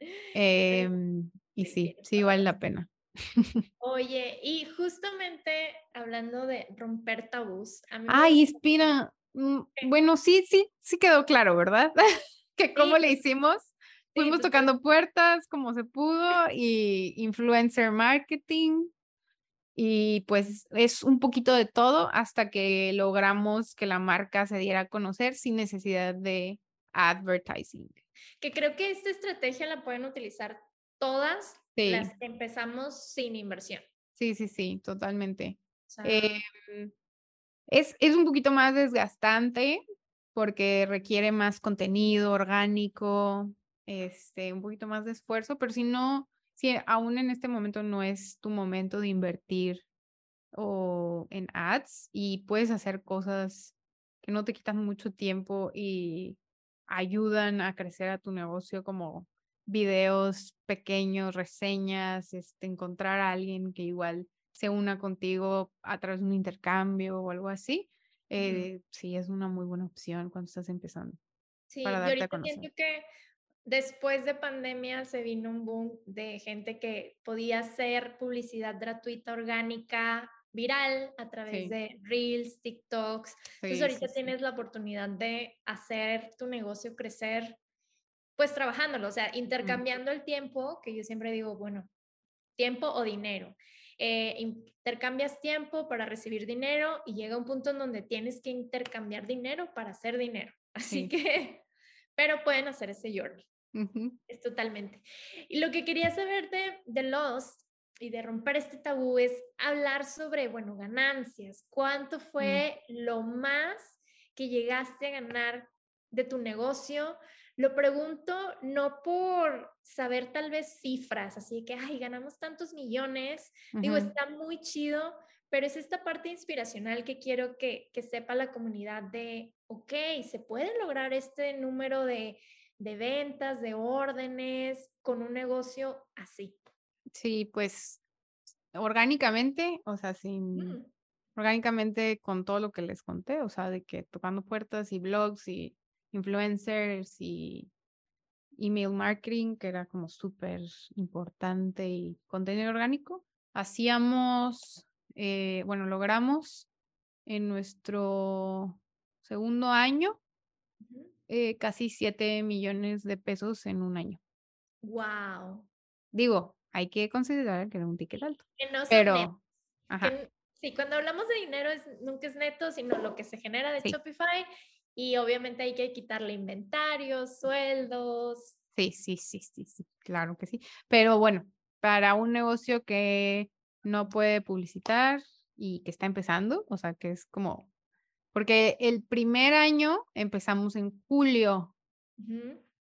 [LAUGHS] Em, y sí, sí vale la pena. [LAUGHS] Oye, y justamente hablando de romper tabús. Ay, espera. Mm, bueno, sí, sí, sí quedó claro, ¿verdad? [LAUGHS] que cómo le hicimos. Fuimos tocando puertas como se pudo y influencer marketing. Y pues es un poquito de todo hasta que logramos que la marca se diera a conocer sin necesidad de advertising. Que creo que esta estrategia la pueden utilizar todas las empezamos sin inversión. Sí, sí, sí, totalmente. Em, es, es un poquito más desgastante porque requiere más contenido orgánico, este, un poquito más de esfuerzo, pero si no, si aún en este momento no es tu momento de invertir o en ads y puedes hacer cosas que no te quitan mucho tiempo y ayudan a crecer a tu negocio como videos pequeños, reseñas, este, encontrar a alguien que igual se una contigo a través de un intercambio o algo así, eh, sí es una muy buena opción cuando estás empezando. Sí, para darte ahorita siento que después de pandemia se vino un boom de gente que podía hacer publicidad gratuita, orgánica, viral a través de Reels, TikToks. Entonces ahorita tienes la oportunidad de hacer tu negocio crecer, pues trabajándolo, o sea, intercambiando el tiempo, que yo siempre digo, bueno, tiempo o dinero. Eh, intercambias tiempo para recibir dinero y llega un punto en donde tienes que intercambiar dinero para hacer dinero. [LAUGHS] Así que, pero pueden hacer ese journey. Es totalmente. Y lo que quería saber de, de Lost y de romper este tabú es hablar sobre, bueno, ganancias. ¿Cuánto mm. fue lo más que llegaste a ganar de tu negocio? Lo pregunto no por saber tal vez cifras, así que, ay, ganamos tantos millones. Digo, está muy chido, pero es esta parte inspiracional que quiero que, que sepa la comunidad de, ok, se puede lograr este número de, de ventas, de órdenes con un negocio así. Sí, pues orgánicamente, o sea, sin mm. orgánicamente con todo lo que les conté, o sea, de que tocando puertas y blogs y influencers y email marketing, que era como súper importante y contenido orgánico. Hacíamos, eh, bueno, logramos en nuestro segundo año eh, casi 7 millones de pesos en un año. Wow. Digo, hay que considerar que era un ticket alto. Que no pero, sí, cuando hablamos de dinero es, nunca es neto, sino lo que se genera de Shopify y obviamente hay que quitarle inventarios, sueldos. Sí, sí, sí, sí, sí, claro que sí. Pero bueno, para un negocio que no puede publicitar y que está empezando, o sea, que es como, porque el primer año empezamos en julio,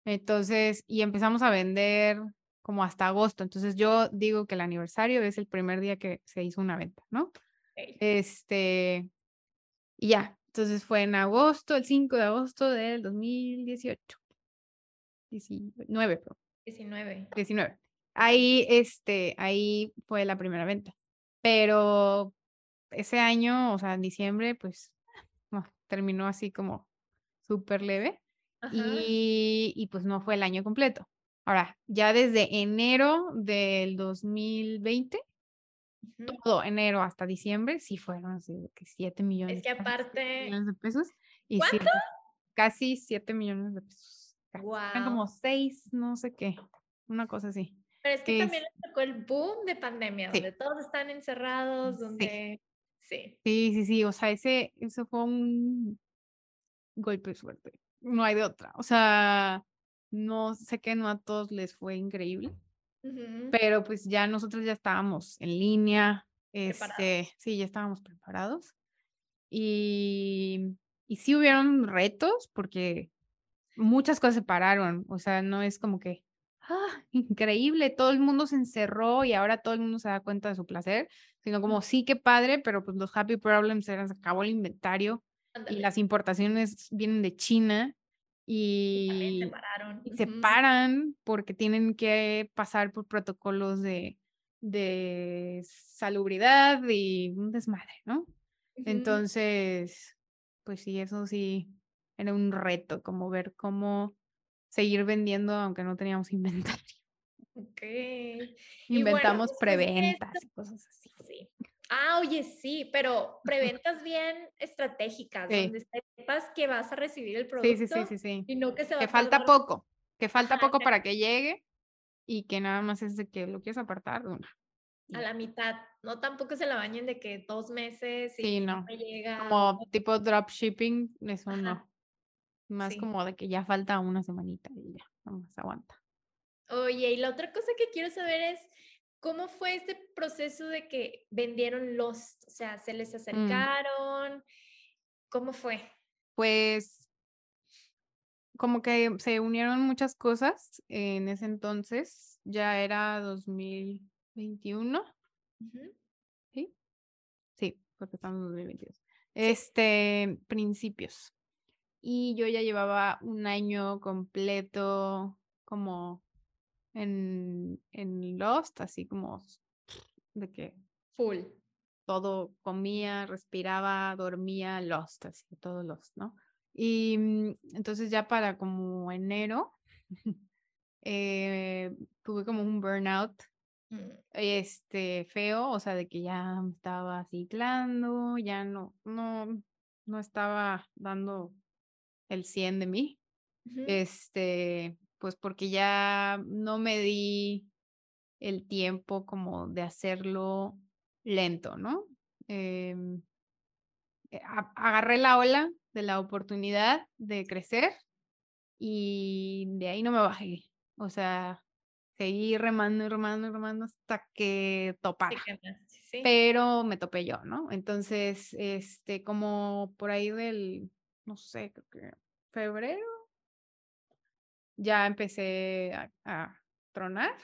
entonces, y empezamos a vender como hasta agosto, entonces yo digo que el aniversario es el primer día que se hizo una venta, ¿no? Este, y ya, entonces fue en agosto, el 5 de agosto del 2018. 19, 19. 19. Ahí, este, ahí fue la primera venta. Pero ese año, o sea, en diciembre, pues terminó así como súper leve. Y, y, pues no fue el año completo. Ahora, ya desde enero del 2020 todo enero hasta diciembre, sí fueron así que 7 millones. Es que aparte... Millones de pesos. Y ¿Cuánto? casi 7 millones de pesos. Wow. Eran como 6, no sé qué, una cosa así. Pero es que, también les tocó el boom de pandemia, donde todos están encerrados, donde... Sí. sí. Sí, sí, o sea, ese, eso fue un golpe fuerte. No hay de otra. O sea, no sé que no a todos les fue increíble, pero pues ya nosotros ya estábamos en línea, este, sí, ya estábamos preparados. Y, y sí hubieron retos porque muchas cosas se pararon, o sea, no es como que, ah, [LAUGHS] increíble, todo el mundo se encerró y ahora todo el mundo se da cuenta de su placer, sino como, sí, qué padre, pero pues los happy problems eran, se acabó el inventario y las importaciones vienen de China y, se, paran porque tienen que pasar por protocolos de, de salubridad y un desmadre, ¿no? Entonces, pues sí, eso sí era un reto, como ver cómo seguir vendiendo aunque no teníamos [LAUGHS] inventario. Ok. Inventamos preventas y cosas así. Sí. Ah, oye, sí, pero preventas bien estratégicas, donde sepas que vas a recibir el producto. Sí, sí, sí, sí. Y no que se va Que falta poco, que falta poco para que llegue y que nada más es de que lo quieres apartar de una. A la mitad, no tampoco se la bañen de que dos meses y sí, no. llega. Como tipo dropshipping, eso no. Más como de que ya falta una semanita y ya, vamos, aguanta. Oye, y la otra cosa que quiero saber es, ¿Cómo fue este proceso de que vendieron los, o sea, se les mm. acercaron? ¿Cómo fue? Pues como que se unieron muchas cosas en ese entonces, ya era 2021. ¿Sí? Sí, porque estamos en 2022. Este, principios. Y yo ya llevaba un año completo como en, en Lost, así como de que Full. todo comía, respiraba, dormía, Lost, así todo Lost, ¿no? Y mm, entonces ya para como enero [LAUGHS] eh, tuve como un burnout Mm, este feo, o sea, de que ya estaba ciclando, ya no, no, no estaba dando el 100 de mí. ujú. Este, pues porque ya no me di el tiempo como de hacerlo lento, ¿no? Em, eh, agarré la ola de la oportunidad de crecer y de ahí no me bajé. O sea, seguí remando y remando y remando hasta que topara. sí. Pero me topé yo, ¿no? Entonces, este, como por ahí del, no sé, creo que febrero, ya empecé a, a tronar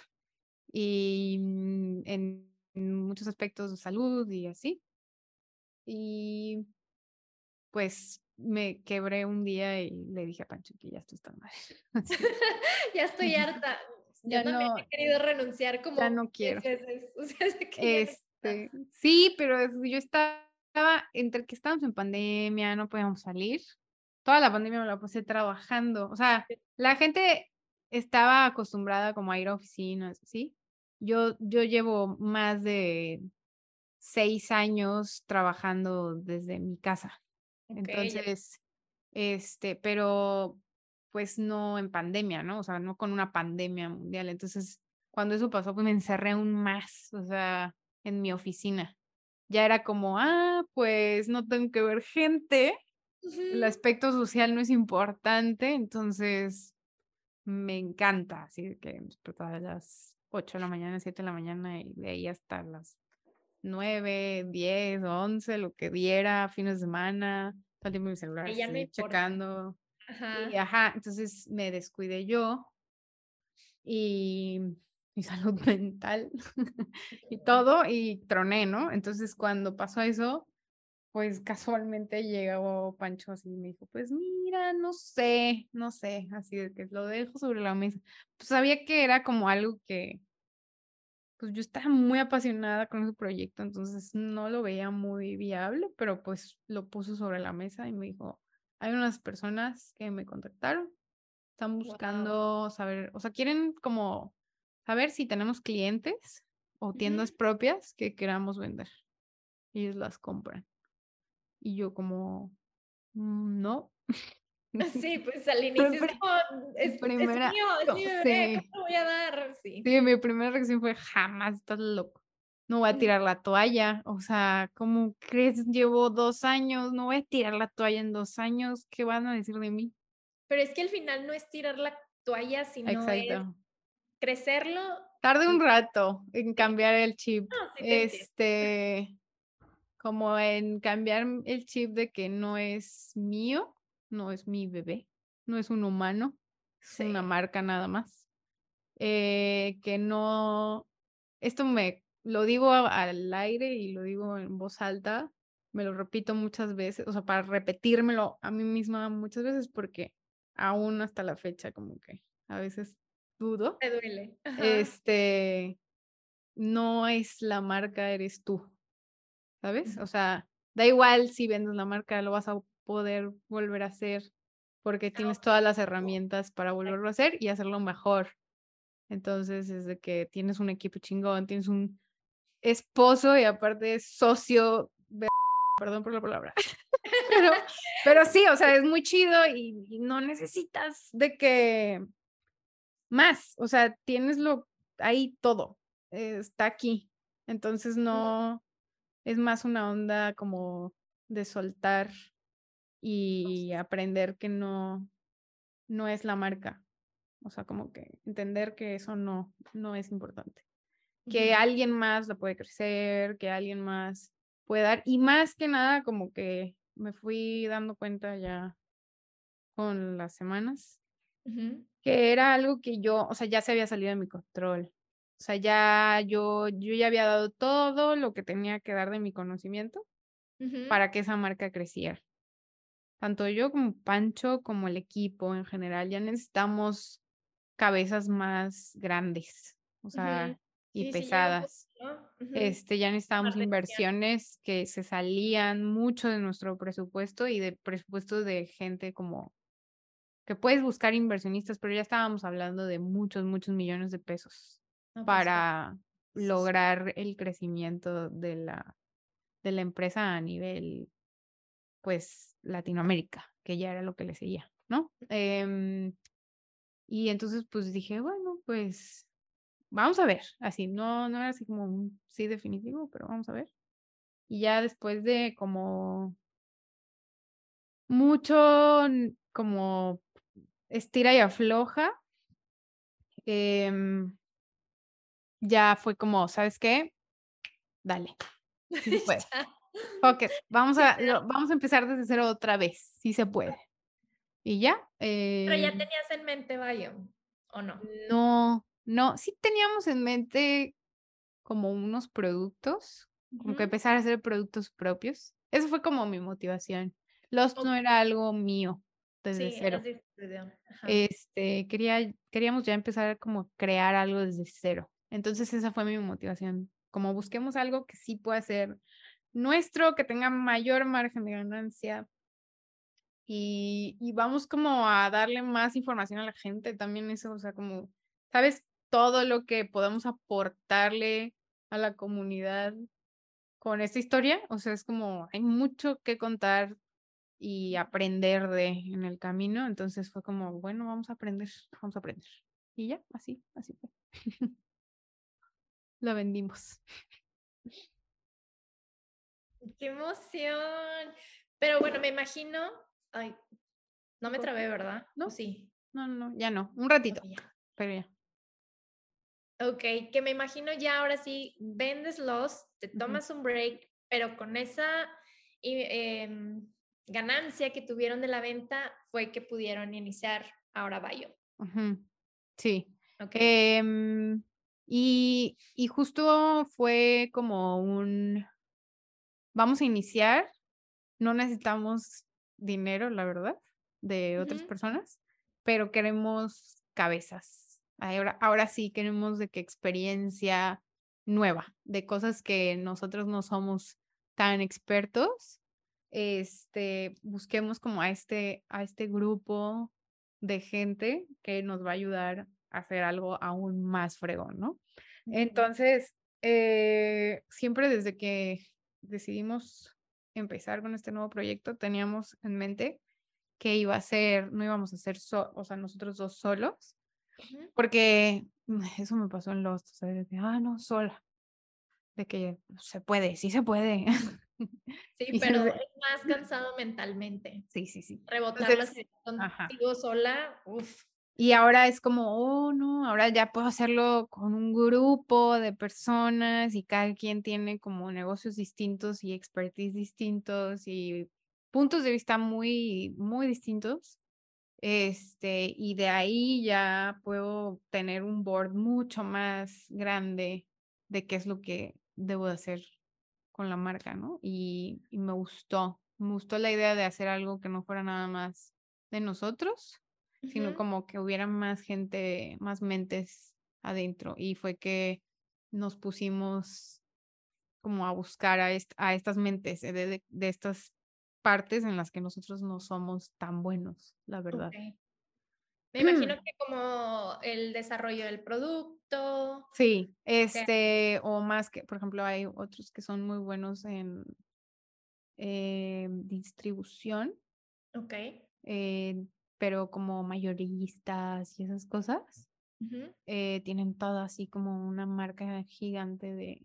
y mm, en, en muchos aspectos de salud y así. Y pues me quebré un día y le dije a Pancho que ya esto está mal. [LAUGHS] [LAUGHS] Ya estoy harta. [LAUGHS] Yo Ya también no- he querido renunciar como ya no 10 quiero. veces, O sea, que Este, sí, pero yo estaba entre que estábamos en pandemia, no podíamos salir. Toda la pandemia me la pasé trabajando. O sea, la gente estaba acostumbrada como a ir a oficinas, ¿sí? Yo, yo llevo más de seis años trabajando desde mi casa. Entonces, este, pero pues no en pandemia, ¿no? O sea, no con una pandemia mundial. Entonces, cuando eso pasó, pues me encerré aún más, o sea, en mi oficina. Ya era como, ah, pues no tengo que ver gente, el aspecto social no es importante, entonces me encanta, así que despertaba a las 8 de la mañana, 7 de la mañana y de ahí hasta las 9, 10, 11, lo que diera, fines de semana, todo el tiempo mi celular, no así, importa. checando. Y Ajá. ajá, entonces me descuidé yo y mi [LAUGHS] salud mental [LAUGHS] y todo y troné, ¿no? Entonces cuando pasó eso, pues casualmente llegó Pancho así y me dijo, pues mira, no sé, no sé, así de que lo dejo sobre la mesa. Pues sabía que era como algo que, pues yo estaba muy apasionada con ese proyecto, entonces no lo veía muy viable, pero pues lo puso sobre la mesa y me dijo, hay unas personas que me contactaron, están buscando saber, o sea, quieren como saber si tenemos clientes o tiendas propias que queramos vender. Ellos las compran. Y yo como, "Mm, no. [LAUGHS] [LAUGHS] Sí, pues al inicio es como, es, es primera- mío, es no, mi bebé, sí. ¿cómo lo voy a dar? Sí. Sí, mi primera reacción fue, jamás, estás loco. No voy a tirar la toalla. O sea, ¿cómo crees? Llevo dos años, no voy a tirar la toalla en dos años. ¿Qué van a decir de mí? Pero es que al final no es tirar la toalla, sino es Exacto. crecerlo. Tardé un rato en cambiar el chip. No, sí. Este, como en cambiar el chip de que no es mío, no es mi bebé, no es un humano, es una marca nada más. Eh, que no, esto me lo digo al aire y lo digo en voz alta, me lo repito muchas veces, o sea, para repetírmelo a mí misma muchas veces porque aún hasta la fecha como que a veces dudo. Te duele. Ajá. Este, no es la marca, eres tú, ¿sabes? O sea, da igual si vendes la marca, lo vas a poder volver a hacer porque tienes todas las herramientas para volverlo a hacer y hacerlo mejor. Entonces, es de que tienes un equipo chingón, tienes un esposo y aparte es socio, [LAUGHS] perdón por la palabra, [LAUGHS] pero, pero sí, o sea, es muy chido y, y no necesitas de que más, o sea, tienes lo ahí todo, eh, está aquí. Entonces no, es más una onda como de soltar y aprender que no, no es la marca. O sea, como que entender que eso no, no es importante. Que alguien más la puede crecer, que alguien más puede dar. Y más que nada, como que me fui dando cuenta ya con las semanas, que era algo que yo, o sea, ya se había salido de mi control. O sea, ya yo, yo ya había dado todo lo que tenía que dar de mi conocimiento para que esa marca creciera. Tanto yo como Pancho, como el equipo en general, ya necesitamos cabezas más grandes, o sea, y pesadas. Este, ya necesitábamos inversiones que se salían mucho de nuestro presupuesto y de presupuesto de gente como que puedes buscar inversionistas, pero ya estábamos hablando de muchos, muchos millones de pesos pues para lograr el crecimiento de la, de la empresa a nivel, pues, Latinoamérica, que ya era lo que le seguía, ¿no? Em, y entonces, pues dije, bueno, pues vamos a ver, así, no, no era así como un sí definitivo, pero vamos a ver. Y ya después de como mucho como estira y afloja, em, ya fue como, ¿sabes qué? Dale. [LAUGHS] Sí se puede. ok, vamos a, vamos a empezar desde cero otra vez, si se puede. Y ya. Pero ya em tenías en mente Bayo, ¿o no? No, no, sí teníamos en mente como unos productos, como que empezar a hacer productos propios. Eso fue como mi motivación. Lost no era algo mío desde cero. Este, quería, queríamos ya empezar como crear algo desde cero. Entonces esa fue mi motivación. Como busquemos algo que sí pueda ser nuestro, que tenga mayor margen de ganancia. Y, y vamos como a darle más información a la gente también eso, o sea, como, ¿sabes? todo lo que podemos aportarle a la comunidad con esta historia. O sea, es como hay mucho que contar y aprender de en el camino. Entonces fue como, bueno, vamos a aprender, vamos a aprender. Y ya, así, así fue. [LAUGHS] Lo vendimos. ¡Qué emoción! Pero bueno, me imagino. Ay, no me trabé, ¿verdad? No. sí? No, no, ya no. Un ratito. Pero ya. Ok, que me imagino ya ahora sí, vendes los, te tomas un break, pero con esa em, ganancia que tuvieron de la venta fue que pudieron iniciar ahora Bayo. Sí. Okay. Em, y, y justo fue como un, vamos a iniciar, no necesitamos dinero, la verdad, de otras personas, pero queremos cabezas Ahora, ahora sí queremos de qué experiencia nueva, de cosas que nosotros no somos tan expertos. Este, busquemos como a este, a este grupo de gente que nos va a ayudar hacer algo aún más fregón, ¿no? Entonces, eh, siempre desde que decidimos empezar con este nuevo proyecto, teníamos en mente que iba a ser, no íbamos a ser, o sea, nosotros dos solos, porque mm, eso me pasó en Lost, o sea, de que, ah, no, sola. De que se puede, sí se puede. [LAUGHS] Sí, pero es más cansado mentalmente. Sí, sí, sí. Rebotar las contigo sola, uff. Y ahora es como, oh, no, ahora ya puedo hacerlo con un grupo de personas y cada quien tiene como negocios distintos y expertise distintos y puntos de vista muy, muy distintos. Este, y de ahí ya puedo tener un board mucho más grande de qué es lo que debo de hacer con la marca, ¿no? Y, me gustó, me gustó la idea de hacer algo que no fuera nada más de nosotros, sino como que hubiera más gente, más mentes adentro. Y fue que nos pusimos como a buscar a, a estas mentes eh, de, de, estas partes en las que nosotros no somos tan buenos, la verdad. [CLEARS THROAT] Me imagino que como el desarrollo del producto. Sí, este, o más que, por ejemplo, hay otros que son muy buenos en eh, distribución. Ok. Eh, pero como mayoristas y esas cosas, eh, tienen todo así como una marca gigante de,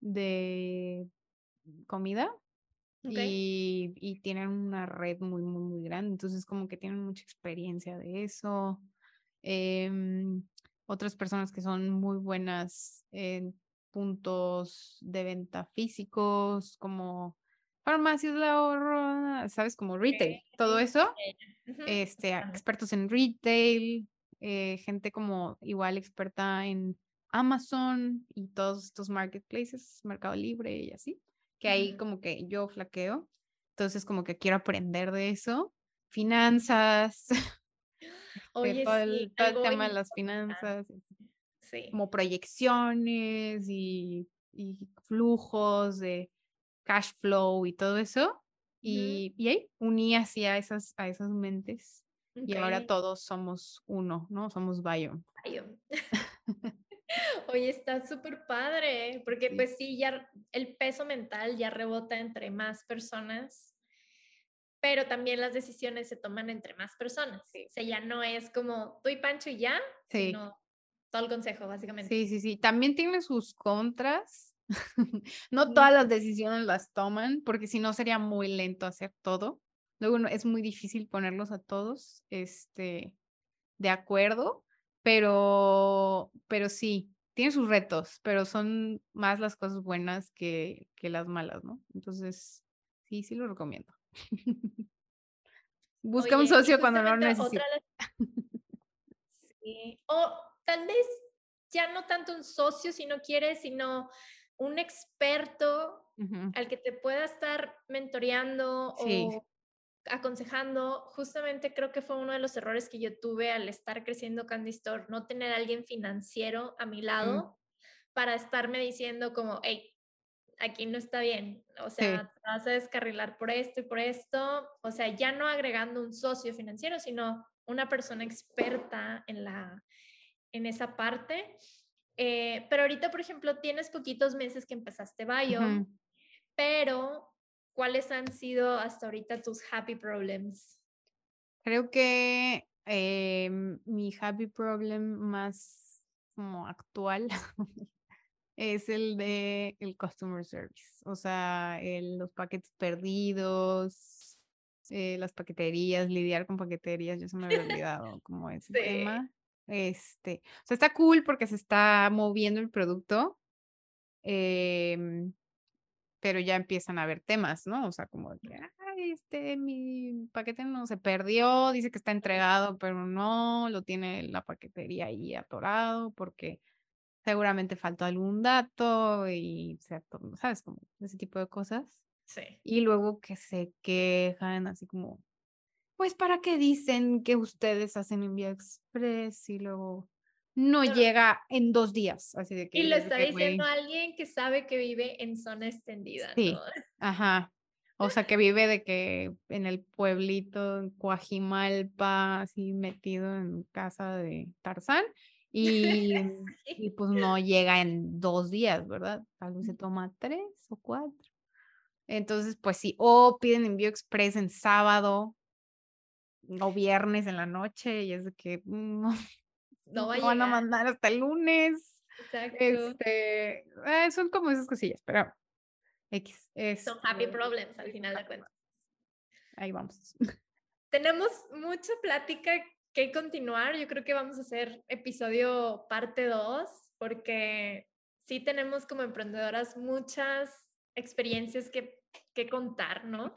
de comida y, tienen una red muy, muy, muy grande. Entonces, como que tienen mucha experiencia de eso. Em, otras personas que son muy buenas en puntos de venta físicos, como farmacias de ahorro, ¿sabes? Como retail, todo eso. Este, expertos en retail, eh, gente como igual experta en Amazon y todos estos marketplaces, Mercado Libre y así. que ahí como que yo flaqueo. Entonces como que quiero aprender de eso. Finanzas. [LAUGHS] Oye, todo el, todo el tema de las importante. finanzas, Sí. como proyecciones y, y flujos de cash flow y todo eso. Y, y ahí uní así a esas, a esas mentes. Y ahora todos somos uno, ¿no? Somos Biome. Um. [LAUGHS] [LAUGHS] Oye, está súper padre, porque Sí. pues sí, ya el peso mental ya rebota entre más personas, pero también las decisiones se toman entre más personas. Sí. O sea, ya no es como tú y Pancho y ya, Sí. sino todo el consejo, básicamente. Sí, sí, sí. También tiene sus contras. [LAUGHS] No todas las decisiones las toman, porque si no sería muy lento hacer todo. Luego no- es muy difícil ponerlos a todos este, de acuerdo, pero, pero sí, tiene sus retos, pero son más las cosas buenas que, que las malas, ¿no? Entonces, sí, sí lo recomiendo. [LAUGHS] Busca un Oye, socio cuando no las- [LAUGHS] Sí. O tal vez ya no tanto un socio si no quieres, sino un experto al que te pueda estar mentoreando Sí. o aconsejando. Justamente creo que fue uno de los errores que yo tuve al estar creciendo Candy Store, no tener a alguien financiero a mi lado para estarme diciendo como, hey, aquí no está bien, o Sí. sea, te vas a descarrilar por esto y por esto, o sea, ya no agregando un socio financiero, sino una persona experta en la en esa parte. Eh, pero ahorita, por ejemplo, tienes poquitos meses que empezaste Biome, Ujú. pero ¿cuáles han sido hasta ahorita tus happy problems? Creo que em, mi happy problem más como actual [LAUGHS] es el de el customer service. O sea, el- los paquetes perdidos, eh, las paqueterías, lidiar con paqueterías, ya se me había [LAUGHS] olvidado como ese Sí. tema. Este, o sea, está cool porque se está moviendo el producto, em, pero ya empiezan a haber temas, ¿no? O sea, como de ay, este, mi paquete no se perdió, dice que está entregado, pero no, lo tiene la paquetería ahí atorado porque seguramente faltó algún dato y, o sea, ¿sabes? Como ese tipo de cosas. Sí. Y luego que se quejan así como, pues, ¿para qué dicen que ustedes hacen envío express y luego no llega en dos días? Así de que, Y lo está que, diciendo alguien que sabe que vive en zona extendida, Sí, ¿no? [LAUGHS] ajá. O sea, que vive de que en el pueblito, en Coajimalpa, así metido en casa de Tarzán, y, [LAUGHS] Sí. y pues no llega en dos días, ¿verdad? Tal vez se toma tres o cuatro. Entonces, pues sí, o piden envío express en sábado o viernes en la noche, y es de que mm, no, [LAUGHS] No va a van a mandar hasta el lunes. Exacto. Este, eh, son como esas cosillas, pero X. Son happy este, problems al final de cuentas. Ahí vamos. Tenemos mucha plática que continuar. Yo creo que vamos a hacer episodio parte 2 porque sí tenemos como emprendedoras muchas experiencias que, que contar, ¿no?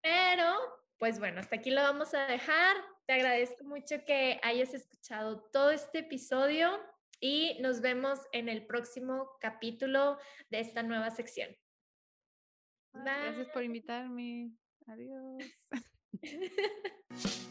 Pero, pues bueno, hasta aquí lo vamos a dejar. Te agradezco mucho que hayas escuchado todo este episodio y nos vemos en el próximo capítulo de esta nueva sección. Gracias por invitarme. Adiós. [LAUGHS]